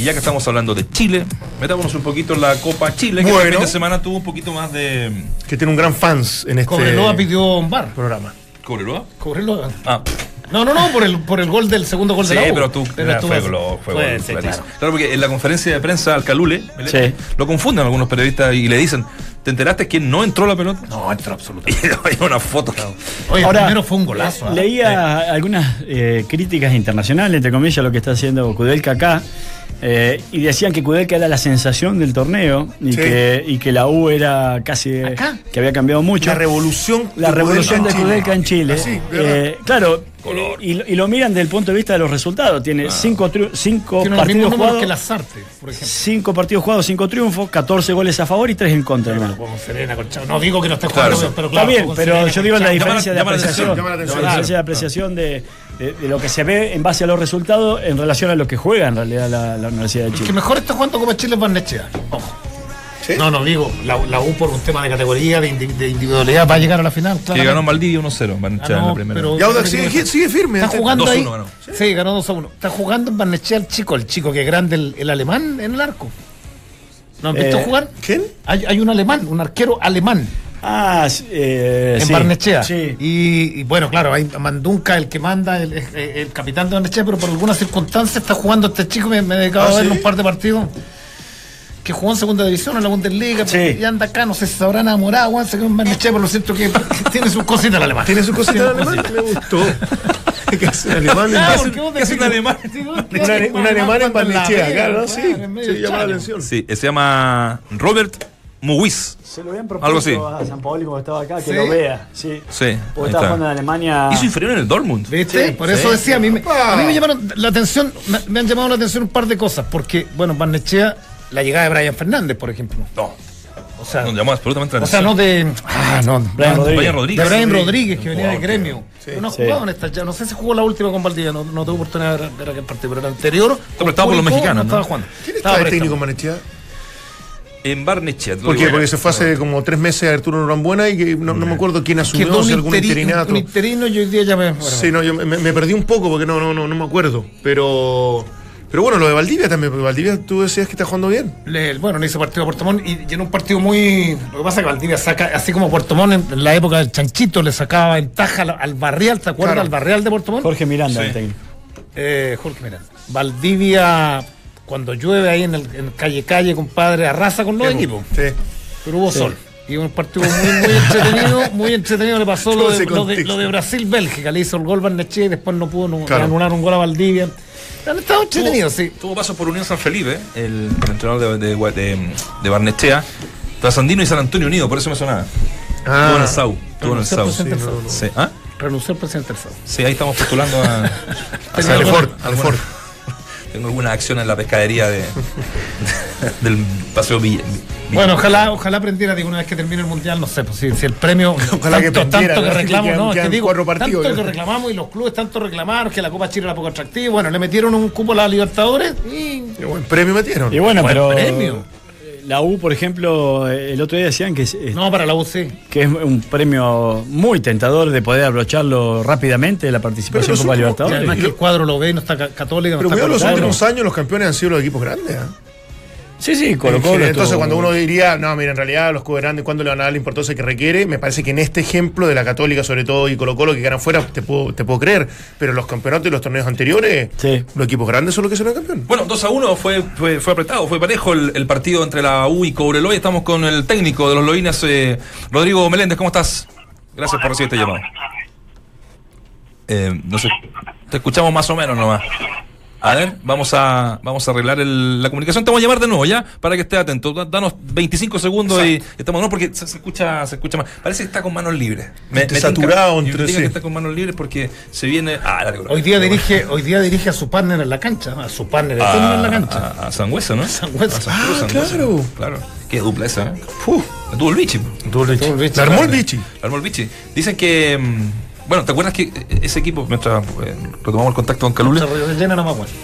Y ya que estamos hablando de Chile, metámonos un poquito en la Copa Chile, que Bueno. el fin de semana tuvo un poquito más de. Que tiene un gran fans en este Cobreloa pidió un bar. programa. ¿Cobreloa? Cobreloa. Ah, No, no, no, por el, por el gol del segundo gol sí, de la U. pero tú. Pero tú fue, gol, fue fue, gol, sí, clarísimo. claro. Claro, porque en la conferencia de prensa Alcalule Sí. lo confunden algunos periodistas y le dicen: ¿Te enteraste que no entró la pelota? No, entró absolutamente. *laughs* Y hay una foto. Oye, Ahora, primero fue un golazo. ¿ah? Leía algunas eh, críticas internacionales, entre comillas, lo que está haciendo Kudelka acá. Eh, y decían que Kudelka era la sensación del torneo y, Sí. que, y que la U era casi. eh, ¿Acá? que había cambiado mucho. La revolución. La de revolución de Kudelka Kudelka en Chile. Así, Eh, claro, eh, y, lo- y lo miran desde el punto de vista de los resultados. Tiene cinco, triu- cinco Tiene partidos jugados. que las artes, por ejemplo. Cinco partidos jugados, cinco triunfos, 14 goles a favor y tres en contra, hermano. Como Serena. No digo que no esté Claro. jugando, pero Está claro. bien, con pero Serena, yo digo la diferencia de apreciación, la diferencia de apreciación de, de- de lo que se ve en base a los resultados en relación a lo que juega en realidad la, la Universidad de El que Chile. mejor está jugando como Chile es Barnechea. Ojo. ¿Sí? No, no, digo, la, la U por un tema de categoría, de, indi- de individualidad, va a llegar a la final. Que claramente. ganó Maldivia 1-0. Van a Ah, echar en no, la primera. pero- Y Audax sigue, sigue firme. Está jugando 2-1 ahí. ganó. Sí, ganó 2 a 1. Está jugando en Barnechea el chico, el chico que es grande, el, el alemán en el arco. ¿No han visto Eh, jugar? ¿Quién? Hay, hay un alemán, un arquero alemán Ah, sí, eh, en sí, Barnechea. Sí. Y, y bueno, claro, hay Mandunca, el que manda, el, el- el capitán de Barnechea, pero por algunas circunstancias está jugando este chico. Me, me he dedicado ¿Ah, a ver sí? un par de partidos. Que jugó en segunda división en la Bundesliga Sí. y anda acá, no sé si se habrá enamorado, weón, se quedó en Barnechea, pero lo siento que *laughs* tiene sus cositas el alemán. Tiene su cosita en alemán. Me gustó. ¿Qué hace el alemán? Ah, en- porque vos *laughs* ¿Qué hace decís un que- vos Un alemán en Barnechea, claro, sí. es Sí, llama la atención. Sí, se llama Robert Muis. Se lo habían Algo así. propuesto a San Paoli como estaba acá, que ¿Sí? lo vea. Sí. Sí, Porque estaba está. jugando en Alemania. Hizo inferior en el Dortmund. ¿Viste? Sí, Por eso decía, a mí, me, a mí me llamaron la atención, me, me han llamado la atención un par de cosas, porque, bueno, Barnechea, la llegada de Brian Fernández, por ejemplo. No, O sea, nos llamó absolutamente la o sea no de. Ah, no, Brian no, Rodríguez. Brian Rodríguez. De Brian Sí. Rodríguez, que venía de gremio. Pero no ha Sí. jugado en esta ya. No sé si jugó la última con Valdivia, no, no tuve oportunidad de ver, aquel partido. Pero el anterior. Está prestado por los mexicanos, No estaba ¿no? jugando. ¿Quién Estaba está de préstamo. técnico en Barnechea? En Barnechea. ¿Por qué? Porque se fue hace como tres meses a Arturo Norambuena y que no, no me acuerdo quién asumió, Quedó si algún interi- interinato. un interino y hoy día ya me. bueno, Sí, no, yo me, me perdí un poco porque no, no, no, no me acuerdo. Pero. Pero bueno, lo de Valdivia también, porque Valdivia tú decías que está jugando bien. Le- bueno, le hizo partido a Puerto Montt y, y en un partido muy. Lo que pasa es que Valdivia saca, así como Puerto Montt en, en la época del Chanchito le sacaba ventaja al, al Barrial, ¿te acuerdas? Claro. Al Barrial de Puerto Montt. Jorge Miranda, Sí. el técnico. Eh, Jorge Miranda. Valdivia, cuando llueve ahí en, el, calle calle, compadre, arrasa con los equipos. Sí. Pero hubo sol. Y un partido muy, muy entretenido, *laughs* muy entretenido le pasó lo de, lo de, Brasil-Bélgica, le hizo el gol Barnechea y después no pudo anular un gol a Valdivia. Estaba entretenido, sí. Tuvo paso por Unión San Felipe, el, entrenador de, de, de, Barnechea, Trasandino y San Antonio Unido, por eso me sonaba. Ah, tuvo en el SAU. Tuvo en el SAU. Sí, ¿Ah? Renunció el presidente del SAU. Sí, ahí estamos postulando a, *laughs* a Alford. Tengo alguna acción en la pescadería de, *laughs* del Paseo Villa. Bueno, ojalá, ojalá aprendiera, digo, una vez que termine el mundial, no sé, pues si, el premio, *laughs* ojalá tanto, que tanto que reclamo, no, es que digo, partidos, tanto que reclamamos y los clubes tanto reclamaron que la Copa Chile era poco atractiva, bueno, le metieron un cupo a la Libertadores y. Qué buen premio metieron. Y bueno, pero. Premio la U, por ejemplo, el otro día decían que es, no para la U sí. que es un premio muy tentador de poder abrocharlo rápidamente la participación en Copa Libertadores. Además que el cuadro lo ve, no está católica. Pero no los últimos años los campeones han sido los equipos grandes. ¿eh? Sí, sí, colocó. entonces, cuando uno diría, no, mira, en realidad los clubes grandes, ¿cuándo le van a dar la importancia que requiere? Me parece que en este ejemplo de la Católica, sobre todo, y Colo Colo, que ganan fuera, te puedo, te puedo creer. Pero los campeonatos y los torneos anteriores, los equipos grandes son los que son campeón. Bueno, 2 a 1 fue, fue, fue, apretado, fue parejo el, partido entre la U y Cobreloa. Estamos con el técnico de los Loines, eh, Rodrigo Meléndez. ¿Cómo estás? Gracias por recibir este llamado. Eh, no sé, te escuchamos más o menos nomás. A ver, vamos a, vamos a arreglar la comunicación. Te voy a llamar de nuevo, ¿ya? Para que esté atento. Danos 25 segundos y estamos, no, porque se, escucha, se escucha más. Parece que está con manos libres. Me, saturado entre sí. que está con manos libres porque se viene. Ah, hoy día dirige, hoy día dirige a su partner en la cancha, a su partner en la cancha. A, a Sangüesa, ¿no? *laughs* Sangüesa. ah, claro. Claro. Qué dupla esa, ¿eh? tuvo el bichi. Tuvo el bichi. La armó el bichi. La armó el bichi. Dicen que mm, bueno, ¿te acuerdas que ese equipo, mientras eh, retomamos el contacto con Calule,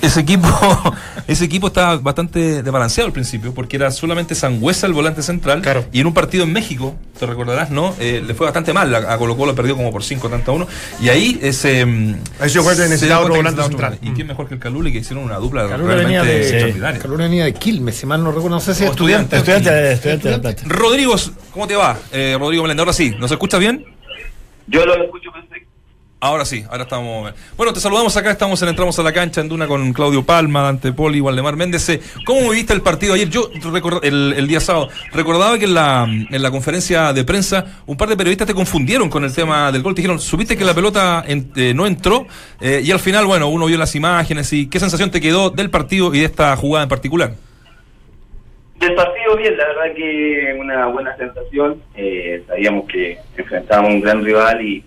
ese equipo, *laughs* ese equipo estaba bastante desbalanceado al principio, porque era solamente Sangüesa el volante central, y en un partido en México, te recordarás, ¿no? Eh, le fue bastante mal, a, Colo Colo perdió como por 5 tanto a 1, y ahí ese mm, ahí se necesitaba otro volante central. Y quién mejor que el Calule, que hicieron una dupla Calule realmente venía de, Calule venía de Quilmes, si mal no recuerdo, no sé si es estudiante. Estudiante, estudiante, de Plata. Rodrigo, ¿cómo te va? Eh, Rodrigo Meléndez, ahora sí, ¿nos escuchas bien? Yo lo escucho perfecto. Ahora sí, ahora estamos. Bueno, te saludamos acá, estamos en Entramos a la Cancha en Duna con Claudio Palma, Dante Poli, Waldemar Méndez. Eh, ¿Cómo viste el partido ayer? Yo el, el día sábado recordaba que en la, en la conferencia de prensa un par de periodistas te confundieron con el tema del gol. Te dijeron, supiste que la pelota eh, no entró eh, y al final, bueno, uno vio las imágenes y ¿qué sensación te quedó del partido y de esta jugada en particular? Del partido bien, la verdad que una buena sensación. sabíamos que enfrentábamos un gran rival y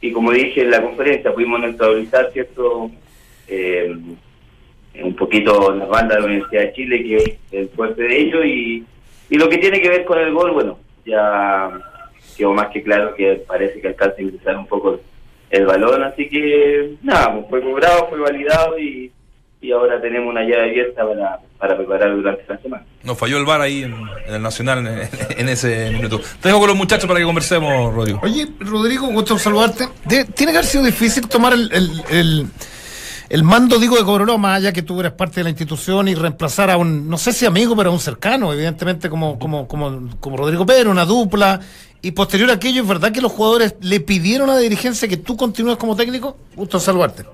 y como dije en la conferencia, pudimos neutralizar, ¿cierto? Eh, un poquito la banda de la Universidad de Chile, que es el fuerte de ellos, y, y lo que tiene que ver con el gol, bueno, ya quedó más que claro que parece que alcanza a ingresar un poco el balón, así que nada, pues, fue cobrado, fue validado y, y ahora tenemos una llave abierta para, para preparar durante la semana. Nos falló el bar ahí en, el Nacional en, ese minuto. Te dejo con los muchachos para que conversemos, Rodrigo. Oye, Rodrigo, gusto saludarte. tiene que haber sido difícil tomar el, el, mando, digo, de Cobreloa, más allá que tú eres parte de la institución y reemplazar a un, no sé si amigo, pero a un cercano, evidentemente como, como, como, como Rodrigo Pedro, una dupla. Y posterior a aquello, ¿es verdad que los jugadores le pidieron a la dirigencia que tú continúes como técnico? Gusto saludarte.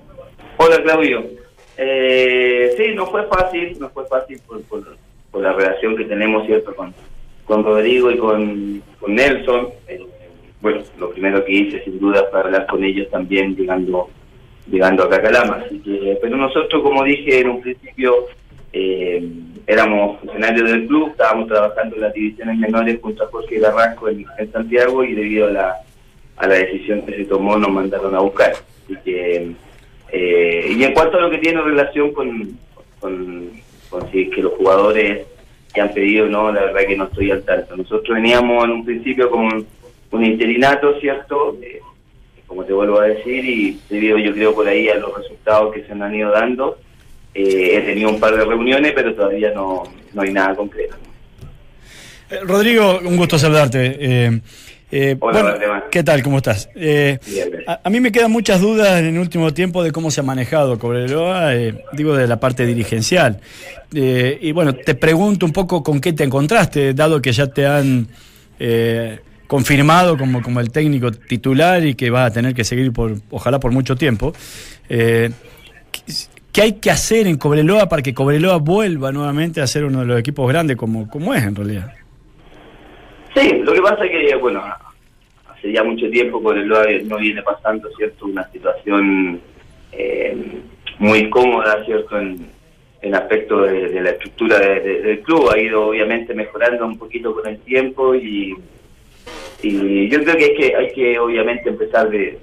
Hola, Claudio. Eh, sí, no fue fácil, no fue fácil por, por, la relación que tenemos, ¿cierto? Con, Rodrigo y con, Nelson. Bueno, lo primero que hice, sin duda, fue hablar con ellos también, llegando llegando a Cacalama. Así que, pero nosotros, como dije en un principio, eh, éramos funcionarios del club, estábamos trabajando en las divisiones menores junto a Jorge Garrasco en, en Santiago y debido a la, a la decisión que se tomó nos mandaron a buscar. Así que eh, y en cuanto a lo que tiene relación con, con, si que los jugadores que han pedido, no, la verdad que no estoy al tanto. Nosotros veníamos en un principio con un interinato, ¿cierto? Eh, como te vuelvo a decir, y debido yo creo por ahí a los resultados que se han ido dando, eh, he tenido un par de reuniones, pero todavía no, no hay nada concreto. Rodrigo, un gusto saludarte. Eh, ¿Qué tal? ¿Cómo estás? Eh, a, mí me quedan muchas dudas en el último tiempo de cómo se ha manejado Cobreloa, eh, digo de la parte dirigencial. y bueno, te pregunto un poco con qué te encontraste, dado que ya te han confirmado como, como el técnico titular y que vas a tener que seguir por, ojalá por mucho tiempo. ¿Qué hay que hacer en Cobreloa para que Cobreloa vuelva nuevamente a ser uno de los equipos grandes como, como es en realidad? Sí, lo que pasa es que, bueno, ya mucho tiempo Cobreloa no viene pasando, ¿cierto? Una situación eh, muy cómoda, ¿cierto? En, en aspecto de, la estructura del club. Ha ido obviamente mejorando un poquito con el tiempo y, y yo creo que hay que, hay que obviamente empezar de,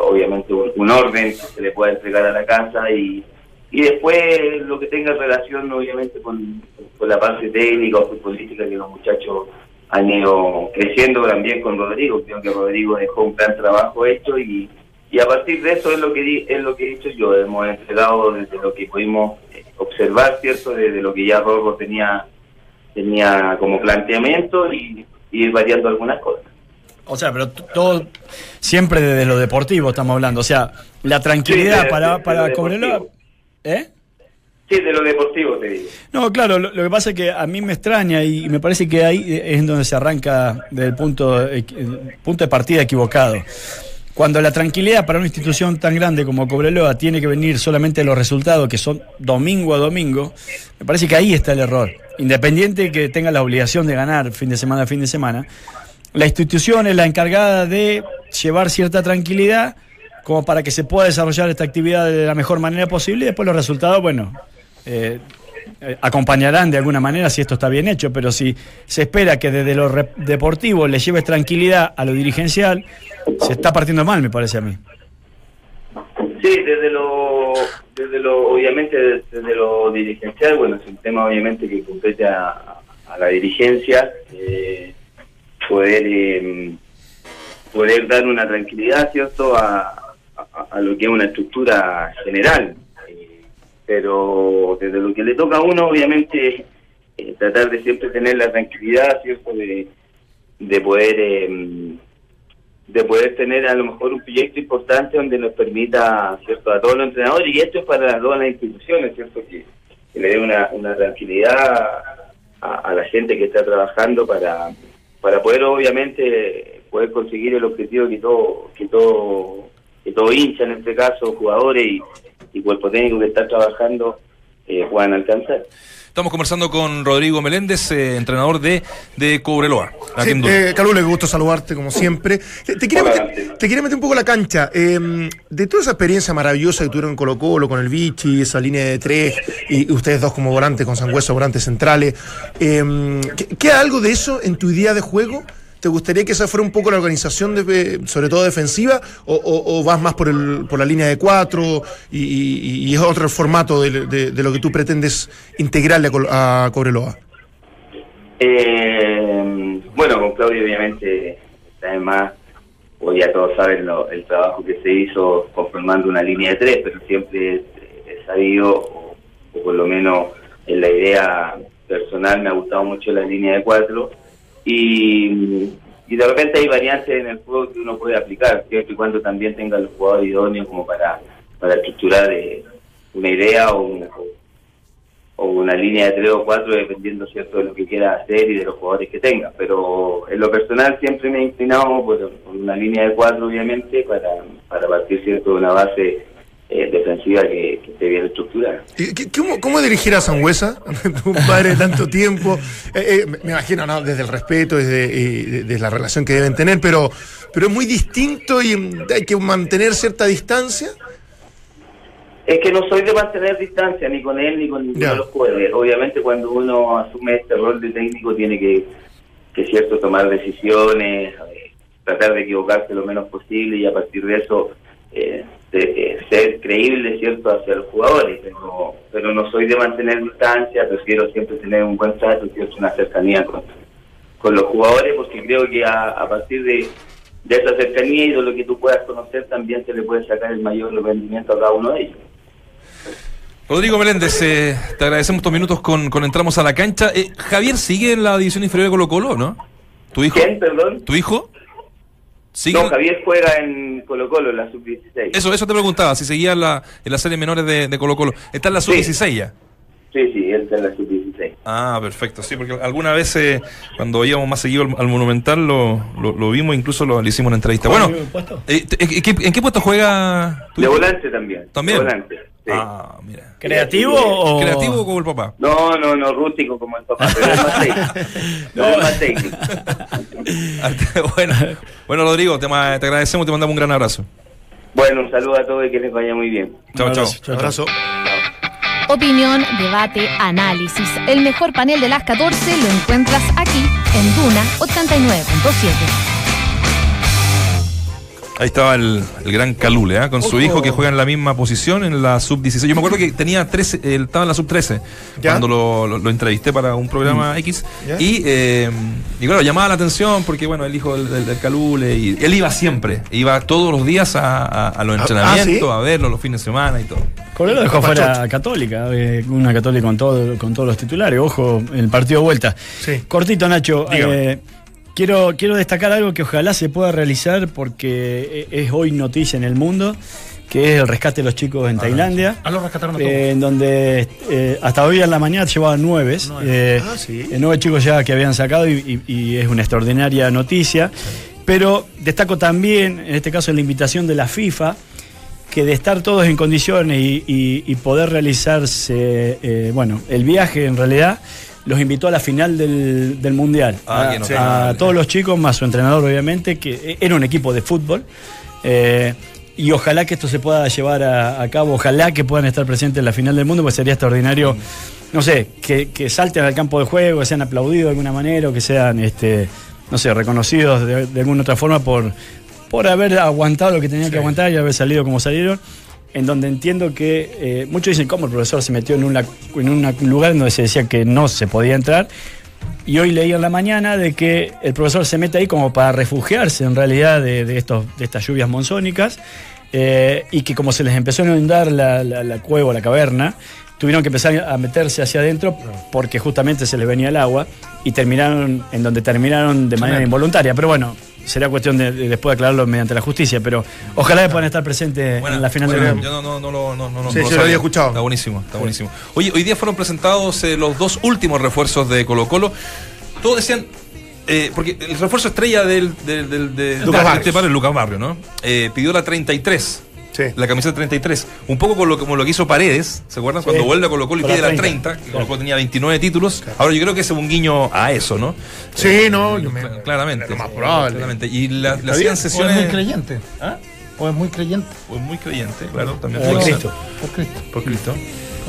obviamente un, orden que se le pueda entregar a la casa y, y después lo que tenga relación obviamente con, la parte técnica o política que los muchachos han ido creciendo también con Rodrigo. Creo que Rodrigo dejó un gran trabajo hecho y y a partir de eso es lo que es lo que he dicho yo. Hemos entregado desde lo que pudimos eh, observar cierto desde lo que ya Robo tenía tenía como planteamiento y, ir variando algunas cosas. O sea pero todo siempre desde lo deportivo estamos hablando. O sea la tranquilidad para para Cobreloa ¿eh? Sí, de lo deportivo te digo. No, claro, lo, que pasa es que a mí me extraña y me parece que ahí es donde se arranca desde el punto, punto de partida equivocado. Cuando la tranquilidad para una institución tan grande como Cobreloa tiene que venir solamente de los resultados, que son domingo a domingo, me parece que ahí está el error. Independiente que tenga la obligación de ganar fin de semana a fin de semana, la institución es la encargada de llevar cierta tranquilidad como para que se pueda desarrollar esta actividad de la mejor manera posible y después los resultados, bueno, eh, eh, acompañarán de alguna manera si esto está bien hecho, pero si se espera que desde lo deportivo le lleves tranquilidad a lo dirigencial, se está partiendo mal, me parece a mí. Sí, desde lo, desde lo obviamente desde lo dirigencial, bueno, es un tema obviamente que compete a, la dirigencia, eh, poder eh, poder dar una tranquilidad, ¿cierto?, a, lo que es una estructura general. Eh, pero desde lo que le toca a uno, obviamente, tratar de siempre tener la tranquilidad, ¿cierto?, de, de poder de poder tener a lo mejor un proyecto importante donde nos permita, ¿cierto?, a todos los entrenadores, y esto es para todas las instituciones, ¿cierto?, que, le dé una, una tranquilidad a, la gente que está trabajando para, para poder, obviamente, poder conseguir el objetivo que todo, que todo, que todo hincha, en este caso, jugadores y, y cuerpo técnico que está trabajando, eh, puedan alcanzar. Estamos conversando con Rodrigo Meléndez, eh, entrenador de, de Cobreloa. Sí, eh, Calule, gusto saludarte como siempre. Te, quería, meter, un poco la cancha. Em, de toda esa experiencia maravillosa que tuvieron en Colo Colo, con el Vichy, esa línea de tres, y ustedes dos como volantes, con Sangüesa, volantes centrales, eh, ¿queda algo de eso en tu idea de juego? ¿Te gustaría que esa fuera un poco la organización, de, sobre todo defensiva, o, vas más por, el, por la línea de cuatro y, es otro formato de, lo que tú pretendes integrarle a, Cobreloa? Eh, bueno, con Claudio obviamente, además, hoy ya todos saben el trabajo que se hizo conformando una línea de tres, pero siempre he sabido, o, o por lo menos en la idea personal me ha gustado mucho la línea de cuatro y, y de repente hay variantes en el juego que uno puede aplicar, siempre y cuando también tenga los jugadores idóneos como para, para estructurar eh, una idea o una, una línea de tres o cuatro dependiendo cierto de lo que quiera hacer y de los jugadores que tenga. Pero en lo personal siempre me he inclinado por, una línea de cuatro obviamente para, para partir cierto de una base eh, defensiva que, esté bien estructurada. ¿Cómo, ¿Cómo, dirigir a Sangüesa, *laughs* un padre de tanto tiempo? Eh, eh, me imagino, ¿no? Desde el respeto, desde, desde, la relación que deben tener, pero, pero es muy distinto y hay que mantener cierta distancia. Es que no soy de mantener distancia ni con él ni con ninguno de los jugadores. Obviamente cuando uno asume este rol de técnico tiene que, que cierto, tomar decisiones, tratar de equivocarse lo menos posible y a partir de eso eh, de, ser creíble, ¿cierto?, hacia los jugadores, pero, pero no soy de mantener distancia, prefiero siempre tener un buen trato, ¿cierto?, una cercanía con, con los jugadores, porque creo que a, partir de, de esa cercanía y de lo que tú puedas conocer, también se le puede sacar el mayor rendimiento a cada uno de ellos. Rodrigo Meléndez, eh, te agradecemos estos minutos con, con Entramos a la Cancha. Eh, Javier sigue en la división inferior de Colo Colo, ¿no? ¿Tu hijo? ¿Quién, perdón? ¿Tu hijo? No, Javier juega en Colo Colo, en la sub-16. Eso, eso te preguntaba, si seguía en la, en la serie menores de, de Colo Colo. ¿Está en la sub-16 ya? Sí, sí, él está en la sub-16. Ah, perfecto, sí, porque alguna vez eh, cuando íbamos más seguido al, Monumental lo, lo, vimos, incluso lo, le hicimos una entrevista. Bueno, eh, ¿en, qué, puesto juega De volante también. ¿También? volante. Ah, mira. ¿Creativo o...? ¿Creativo como el papá? No, no, no, rústico como el papá, pero es más técnico. *laughs* no, es más técnico. bueno, bueno, Rodrigo, te, te agradecemos, te mandamos un gran abrazo. Bueno, un saludo a todos y que les vaya muy bien. Chao, chao. Un abrazo. Opinión, debate, análisis. El mejor panel de las 14 lo encuentras aquí en Duna 89.7. Ahí estaba el, gran Calule, ¿eh? con su hijo que juega en la misma posición en la sub-16. Yo me acuerdo que tenía 13, él estaba en la sub-13 cuando lo, entrevisté para un programa mm. X. Y, eh, y claro, llamaba la atención porque, bueno, el hijo del, Calule, y él iba siempre, iba todos los días a, los ah, entrenamientos, ah, a verlo los fines de semana y todo. Colero dejó fuera Católica, eh, una Católica con, todo, con todos los titulares. Ojo, el partido de vuelta. Cortito, Nacho. Quiero, quiero destacar algo que ojalá se pueda realizar porque e, es hoy noticia en el mundo, que es el rescate de los chicos en ah, Tailandia. Ah, lo rescataron eh, En donde eh, hasta hoy en la mañana llevaban nueve. Eh, ah, sí. nueve chicos ya que habían sacado y, es una extraordinaria noticia. Pero destaco también, en este caso, la invitación de la FIFA, que de estar todos en condiciones y poder realizarse, bueno, el viaje en realidad los invitó a la final del, Mundial. Ah, a, todos los chicos, más su entrenador, obviamente, que era un equipo de fútbol. Eh, y ojalá que esto se pueda llevar a, cabo, ojalá que puedan estar presentes en la final del mundo, pues sería extraordinario, no sé, que, salten al campo de juego, que sean aplaudidos de alguna manera, o que sean, este, no sé, reconocidos de, alguna otra forma por, por haber aguantado lo que tenían que aguantar y haber salido como salieron en donde entiendo que eh, muchos dicen cómo el profesor se metió en, en un lugar donde se decía que no se podía entrar. Y hoy leí en la mañana de que el profesor se mete ahí como para refugiarse en realidad de, estos, de estas lluvias monzónicas eh, y que como se les empezó a inundar la, la, la cueva, la caverna, tuvieron que empezar a meterse hacia adentro porque justamente se les venía el agua y terminaron en donde terminaron de manera involuntaria. Pero bueno, será cuestión de, después aclararlo mediante la justicia, pero ojalá que puedan estar presentes en la final del Yo no, no, no, no, no, sí, lo había escuchado. Está buenísimo, está buenísimo. Oye, hoy día fueron presentados eh, los dos últimos refuerzos de Colo Colo. Todos decían, eh, porque el refuerzo estrella del, del, del de, Lucas, Barrio. Este Lucas Barrio, ¿no? Eh, pidió la 33. La camiseta 33. Un poco como lo, como lo que hizo Paredes, ¿se acuerdan? Cuando vuelve a Colo Colo y pide la 30, Colo Colo tenía 29 títulos. Ahora yo creo que es un guiño a eso, ¿no? Sí, eh, no, claramente. Lo más probable. Claramente. Y la, la hacían sesiones. O es muy creyente. ¿Ah? O es muy creyente. O es muy creyente, claro, también. Por Cristo. Por Cristo. Por Cristo.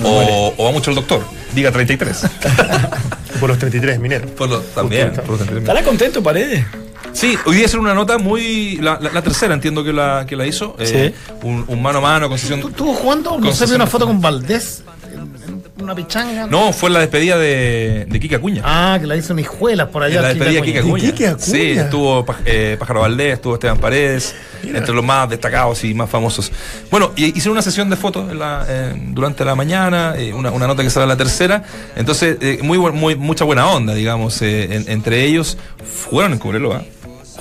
O, o, va mucho el doctor, diga 33. *laughs* por los 33 mineros. Por lo, también. Por los 33 ¿Estará contento Paredes? Sí, hoy día es una nota muy. La, tercera entiendo que la, que la hizo. Eh, un, mano a mano con sesión. ¿Tú estuvo jugando? No sé, una foto con Valdés una pichanga. No, fue la despedida de, de Kika Acuña. Ah, que la hizo en Hijuelas por allá. La despedida de Kika Acuña. Sí, estuvo eh, Pájaro Valdés, estuvo Esteban Paredes, entre los más destacados y más famosos. Bueno, y hicieron una sesión de fotos durante la mañana, eh, una, una, nota que sale la tercera. Entonces, eh, muy, muy, mucha buena onda, digamos, entre ellos. Jugaron en Cobreloa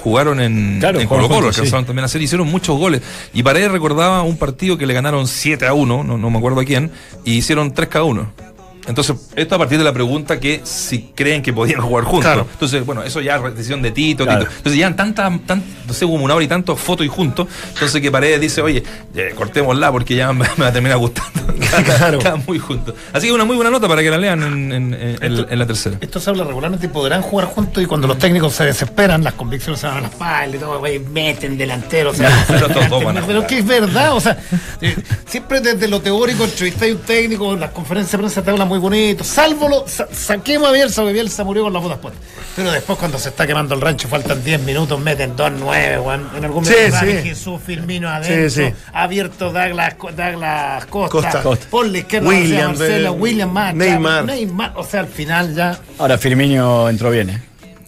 jugaron en, Colo Colo, alcanzaron también a hacer, hicieron muchos goles. Y Paredes recordaba un partido que le ganaron 7 a 1, no, no me acuerdo a quién, y hicieron 3 cada 1. Entonces, esto a partir de la pregunta que si creen que podían *laughs* jugar juntos. Entonces, bueno, eso ya es decisión de Tito, Tito. Entonces, ya tanta, tan, no sé, como una hora y tanto fotos y juntos. Entonces, que Paredes dice, oye, eh, cortémosla porque ya me, va a terminar gustando. *laughs* Claro. muy juntos. Así que una muy buena nota para que la lean en, la tercera. Esto se habla regularmente y podrán jugar juntos y cuando los técnicos se desesperan, las convicciones se van a las espalda y todo, güey, meten delanteros. O sea, *laughs* pero, que es verdad, o sea, eh, siempre desde lo teórico entrevistáis un técnico, en las conferencias de prensa te habla muy bonito, salvo lo, saquemos a Bielsa, porque Bielsa murió con las botas puestas. Pero después cuando se está quemando el rancho, faltan 10 minutos, meten 2-9, en algún momento sí, Jesús Firmino adentro, abierto Douglas, Douglas Costa, Costa. por la izquierda William, Marcelo, William Matt, Neymar. Neymar, o sea, al final ya... Ahora Firmino entró bien, ¿eh?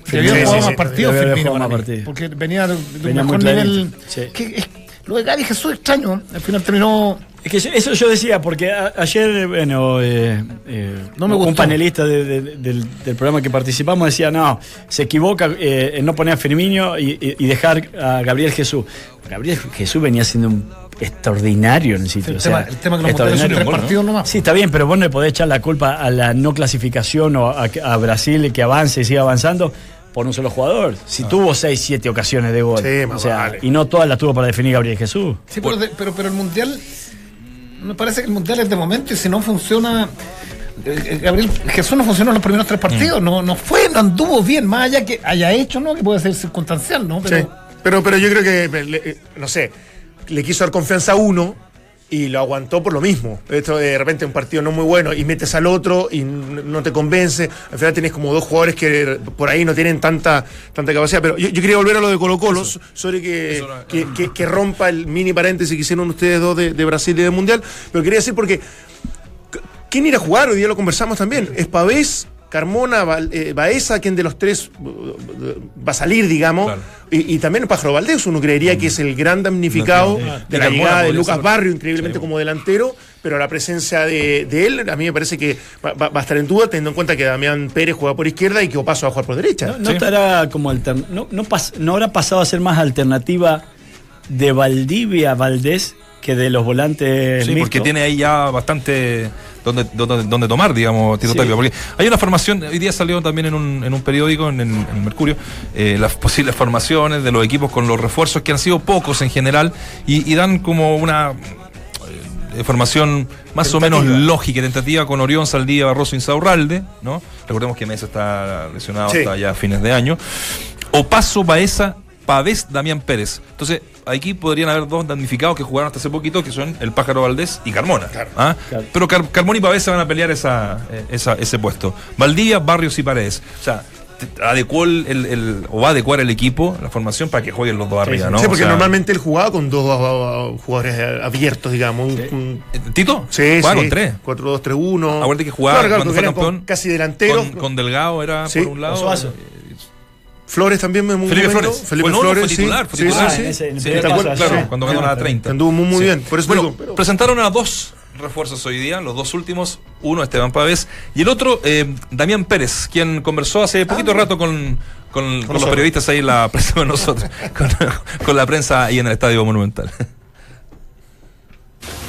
Firmino jugaba más partidos, Firmino, porque venía de, un mejor nivel. Que, lo de Gaby Jesús extraño, al final terminó es que eso yo decía, porque ayer, bueno, eh, eh, no me un panelista del, programa que participamos decía, no, se equivoca eh, en no poner a Firmino y, dejar a Gabriel Jesús. Gabriel Jesús venía siendo un extraordinario en el sitio. El, tema, el tema, que lo tres partidos nomás. Sí, está bien, pero vos no le podés echar la culpa a la no clasificación o a, Brasil que avance y siga avanzando por un solo jugador. Si ah. tuvo 6, 7 ocasiones de gol. Sí, o sea, y no todas las tuvo para definir Gabriel Jesús. Sí, pero, pero, pero el Mundial Me parece que el mundial es de momento y si no funciona. Eh, eh, Gabriel Jesús no funcionó en los primeros tres partidos, mm. no, no fue, no anduvo bien, más allá que haya hecho, ¿no? Que puede ser circunstancial, ¿no? Pero, sí. pero, pero yo creo que, no sé, le quiso dar confianza a uno y lo aguantó por lo mismo. Esto de repente un partido no muy bueno y metes al otro y no te convence. Al final tienes como dos jugadores que por ahí no tienen tanta, tanta capacidad. Pero yo, quería volver a lo de Colo Colo, sobre que, que, rompa el mini paréntesis que hicieron ustedes dos de, de Brasil y del Mundial. Pero quería decir porque ¿quién irá a jugar? Hoy día lo conversamos también. Es Pavés Carmona, eh, Baeza, quien de los tres uh, va a salir, digamos, y, también el Pájaro Valdés, uno creería que es el gran damnificado de la llegada de Lucas Barrio, increíblemente como delantero, pero la presencia de, él a mí me parece que va, a estar en duda, teniendo en cuenta que Damián Pérez juega por izquierda y que Opaso va a jugar por derecha. No, estará como no, no, habrá pasado a ser más alternativa de Valdivia Valdés que de los volantes. Sí, porque tiene ahí ya bastante donde, tomar, digamos, Tito Porque hay una formación, hoy día salió también en un, en un periódico, en, el Mercurio, eh, las *laughs* posibles formaciones de los equipos con los refuerzos, que han sido pocos en general, y, dan como una eh, formación más o menos lógica y tentativa con Orión, Saldía, Barroso, Insaurralde, ¿no? Recordemos que Mesa está lesionado hasta ya fines de año. Opaso, Baeza, Pavés, Damián Pérez. Entonces, aquí podrían haber dos damnificados que jugaron hasta hace poquito, que son el Pájaro Valdés y Carmona. ¿ah? Pero Carmona y Pavés se van a pelear esa, ese puesto. Valdía, Barrios y Paredes. O sea, adecuó el, o va a adecuar el equipo, la formación, para que jueguen los dos arriba, ¿no? Sí, porque normalmente él jugaba con dos jugadores abiertos, digamos. ¿Tito? Sí, jugaba con tres. 4-2-3-1. Acuérdate que jugaba cuando fue campeón. casi delantero. Con, Delgado era por un lado. Flores también me muy Felipe Flores. Felipe Flores, fue titular, sí. titular. Sí, sí, sí. claro, cuando ganó la 30. Anduvo muy, muy bien. Por eso bueno, presentaron a dos refuerzos hoy día, los dos últimos, uno Esteban Pávez y el otro eh, Damián Pérez, quien conversó hace poquito ah, rato con, con, con los periodistas ahí en la prensa con nosotros, *laughs* con, con la prensa ahí en el Estadio Monumental.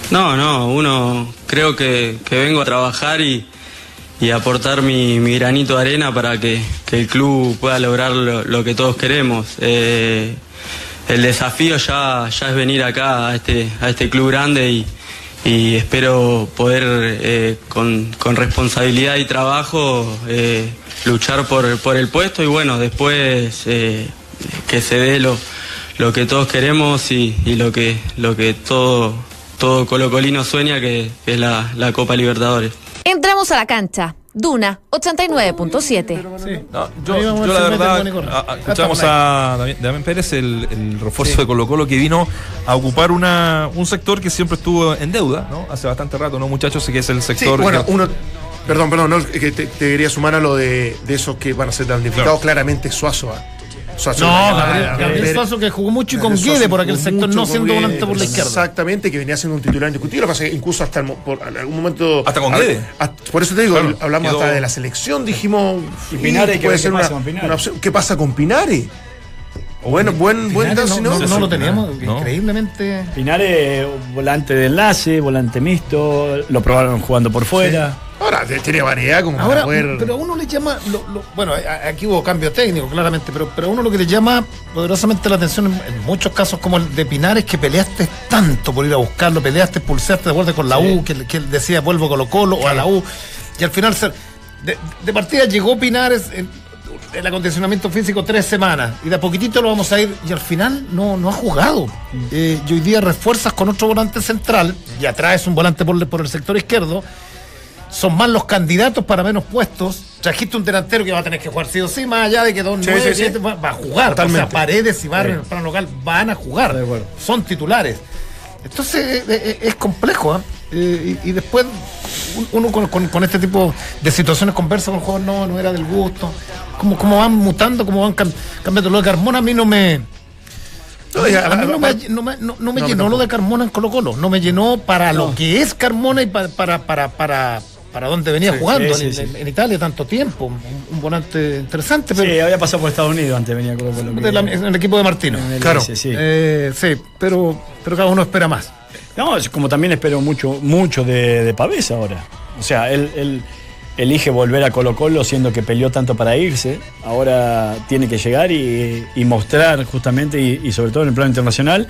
No, no, uno creo que, que vengo a trabajar y, y aportar mi, granito de arena para que, el club pueda lograr lo, que todos queremos. Eh, el desafío ya, ya es venir acá a este, a este club grande y, espero poder eh, con, responsabilidad y trabajo eh, luchar por, el puesto y bueno, después que se dé lo, lo que todos queremos y, lo que, lo que todo, todo colocolino sueña que es la, la Copa Libertadores. Entramos a la cancha. Duna 89.7. yo, la verdad, escuchamos a Damián Pérez, el, refuerzo de Colo Colo, que vino a ocupar una, un sector que siempre estuvo en deuda, ¿no? Hace bastante rato, ¿no, muchachos? que es el sector. bueno, uno. Perdón, perdón, no, que te, quería sumar a lo de, de esos que van a ser damnificados. Claramente Suazo. ¿Ah? no, Gabriel, Suazo que jugó mucho y con Guede por aquel sector, no siendo volante por la izquierda. Exactamente, que venía siendo un titular indiscutible. Lo pasa incluso hasta por algún momento. Hasta con Guede. por eso te digo, hablamos hasta de la selección, dijimos. ¿Y Pinare puede ser una, opción. ¿Qué pasa con Pinare? Bueno, buen, buen no, no, no, lo teníamos, increíblemente. Pinare, volante de enlace, volante mixto, lo probaron jugando por fuera. Ahora tiene variedad como Ahora, Pero a uno le llama, bueno, aquí hubo cambio técnico, claramente, pero, pero a uno lo que le llama poderosamente la atención en, muchos casos como el de Pinares, que peleaste tanto por ir a buscarlo, peleaste, pulsaste de vuelta con la U, que, que, decía vuelvo Colo Colo o a la U, y al final de, partida llegó Pinares en, el acondicionamiento físico tres semanas y de a poquitito lo vamos a ir y al final no, no ha jugado. Mm. Eh, y hoy día refuerzas con otro volante central y atraes un volante por, por el sector izquierdo son más los candidatos para menos puestos. Trajiste un delantero que va a tener que jugar sí o sí, más allá de que Don va, a jugar. O sea, Paredes y Barrio en el plano local van a jugar. Son titulares. Entonces eh, eh, es complejo. ¿ah? Eh, y, después uno con, este tipo de situaciones conversa con el juego, no, no era del gusto. Como, como van mutando, como van cambiando. Lo de Carmona a mí no me... No, me, llenó lo de Carmona en Colo Colo, no me llenó para lo que es Carmona y para, para, para para dónde venía jugando en, Italia tanto tiempo. Un, volante interesante. Pero, sí, había pasado por Estados Unidos antes venía con En el equipo de Martino. claro. sí, eh, sí pero, pero cada uno espera más. No, como también espero mucho, mucho de, de Pavés ahora. O sea, él, elige volver a Colo Colo siendo que peleó tanto para irse. Ahora tiene que llegar y, mostrar justamente, y, y sobre todo en el plano internacional,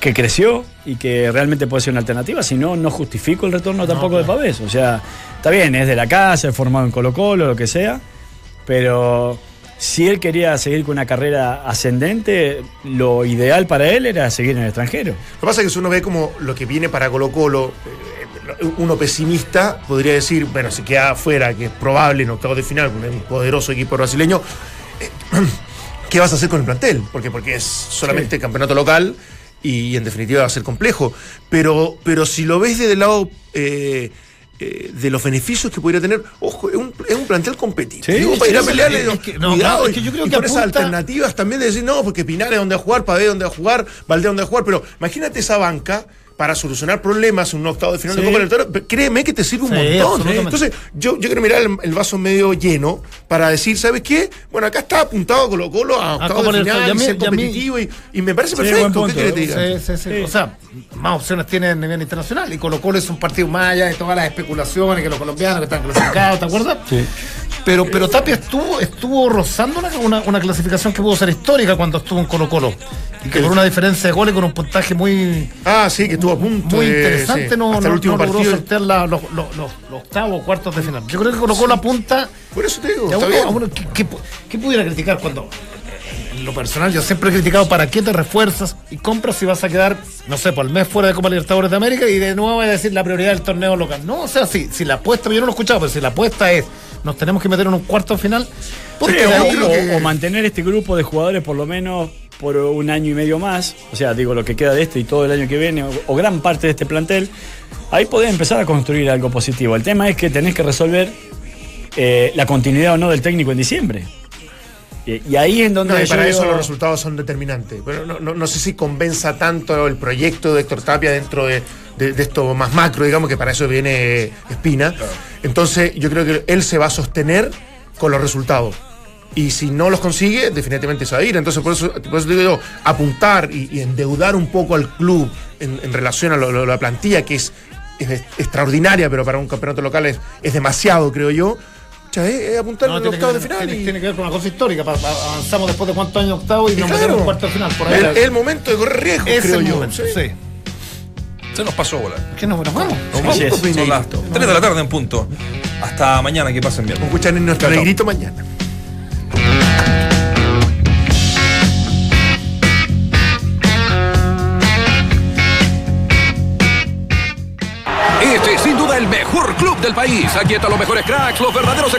que creció y que realmente puede ser una alternativa, si no, no justifico el retorno tampoco de Pavés. O sea, está bien, es de la casa, es formado en Colo Colo, lo que sea, pero si él quería seguir con una carrera ascendente, lo ideal para él era seguir en el extranjero. Lo que pasa es que si uno ve como lo que viene para Colo Colo, eh, uno pesimista podría decir, bueno, si queda afuera, que es probable en octavos de final, con un poderoso equipo brasileño, eh, *clears throat* ¿qué vas a hacer con el plantel? Porque, porque es solamente campeonato local y, en definitiva va a ser complejo. Pero, pero si lo ves desde el lado eh, eh, de los beneficios que podría tener, ojo, es un, es un plantel competitivo. para ir a pelearle, es que, no, es que yo creo que por esas alternativas también de decir, no, porque Pinares dónde va a jugar, Pavé dónde va a jugar, Valdés dónde va a jugar, pero imagínate esa banca para solucionar problemas en un octavo de final de Copa Libertadores, créeme que te sirve un montón. Entonces, yo, yo quiero mirar el, vaso medio lleno para decir, ¿sabes qué? Bueno, acá está apuntado Colo Colo a octavo de final y, ser competitivo y, y, me parece perfecto. ¿Qué quieres decir? O sea, más opciones tiene a nivel internacional y Colo Colo es un partido más allá de todas las especulaciones que los colombianos que están clasificados, ¿te acuerdas? Sí. Pero, pero Tapia estuvo, estuvo rozando una, una, clasificación que pudo ser histórica cuando estuvo en Colo Colo. Y que por una diferencia de goles con un puntaje muy. Ah, sí, que estuvo a punto. Muy interesante, no, Hasta el último no logró sortear los, los, los, octavos, cuartos de final. Yo creo que Colo Colo apunta. Por eso te digo. ¿qué, pudiera criticar cuando.? En lo personal, yo siempre he criticado para qué te refuerzas y compras si vas a quedar, no sé, por el mes fuera de Copa Libertadores de América y de nuevo voy a decir la prioridad del torneo local. No, o sea, si, si la apuesta, yo no lo he escuchado, pero si la apuesta es nos tenemos que meter en un cuarto final. o, mantener este grupo de jugadores por lo menos por un año y medio más, o sea, digo lo que queda de este y todo el año que viene, o, gran parte de este plantel, ahí podés empezar a construir algo positivo. El tema es que tenés que resolver eh, la continuidad o no del técnico en diciembre. Y, ahí es donde. para eso los resultados son determinantes. Pero no, sé si convenza tanto el proyecto de Héctor Tapia dentro de, esto más macro, digamos, que para eso viene Espina. Entonces, yo creo que él se va a sostener con los resultados. Y si no los consigue, definitivamente se va a ir. Entonces, por eso, por eso digo yo, apuntar y, endeudar un poco al club en, relación a la plantilla, que es, extraordinaria, pero para un campeonato local es, es demasiado, creo yo es, apuntar en el octavo de final. Tiene, tiene, que ver con una cosa histórica. avanzamos después de cuántos años octavo y, nos metemos en cuarto de final. Por ahí el, el, momento de correr riesgo, creo yo. Momento, sí. Se nos pasó bola. ¿Qué nos, nos vamos? Nos vamos. Son las 3 de la tarde en punto. Hasta mañana, que pasen bien. Escuchan en nuestro negrito mañana. Mejor club del país. Aquí están los mejores cracks, los verdaderos expertos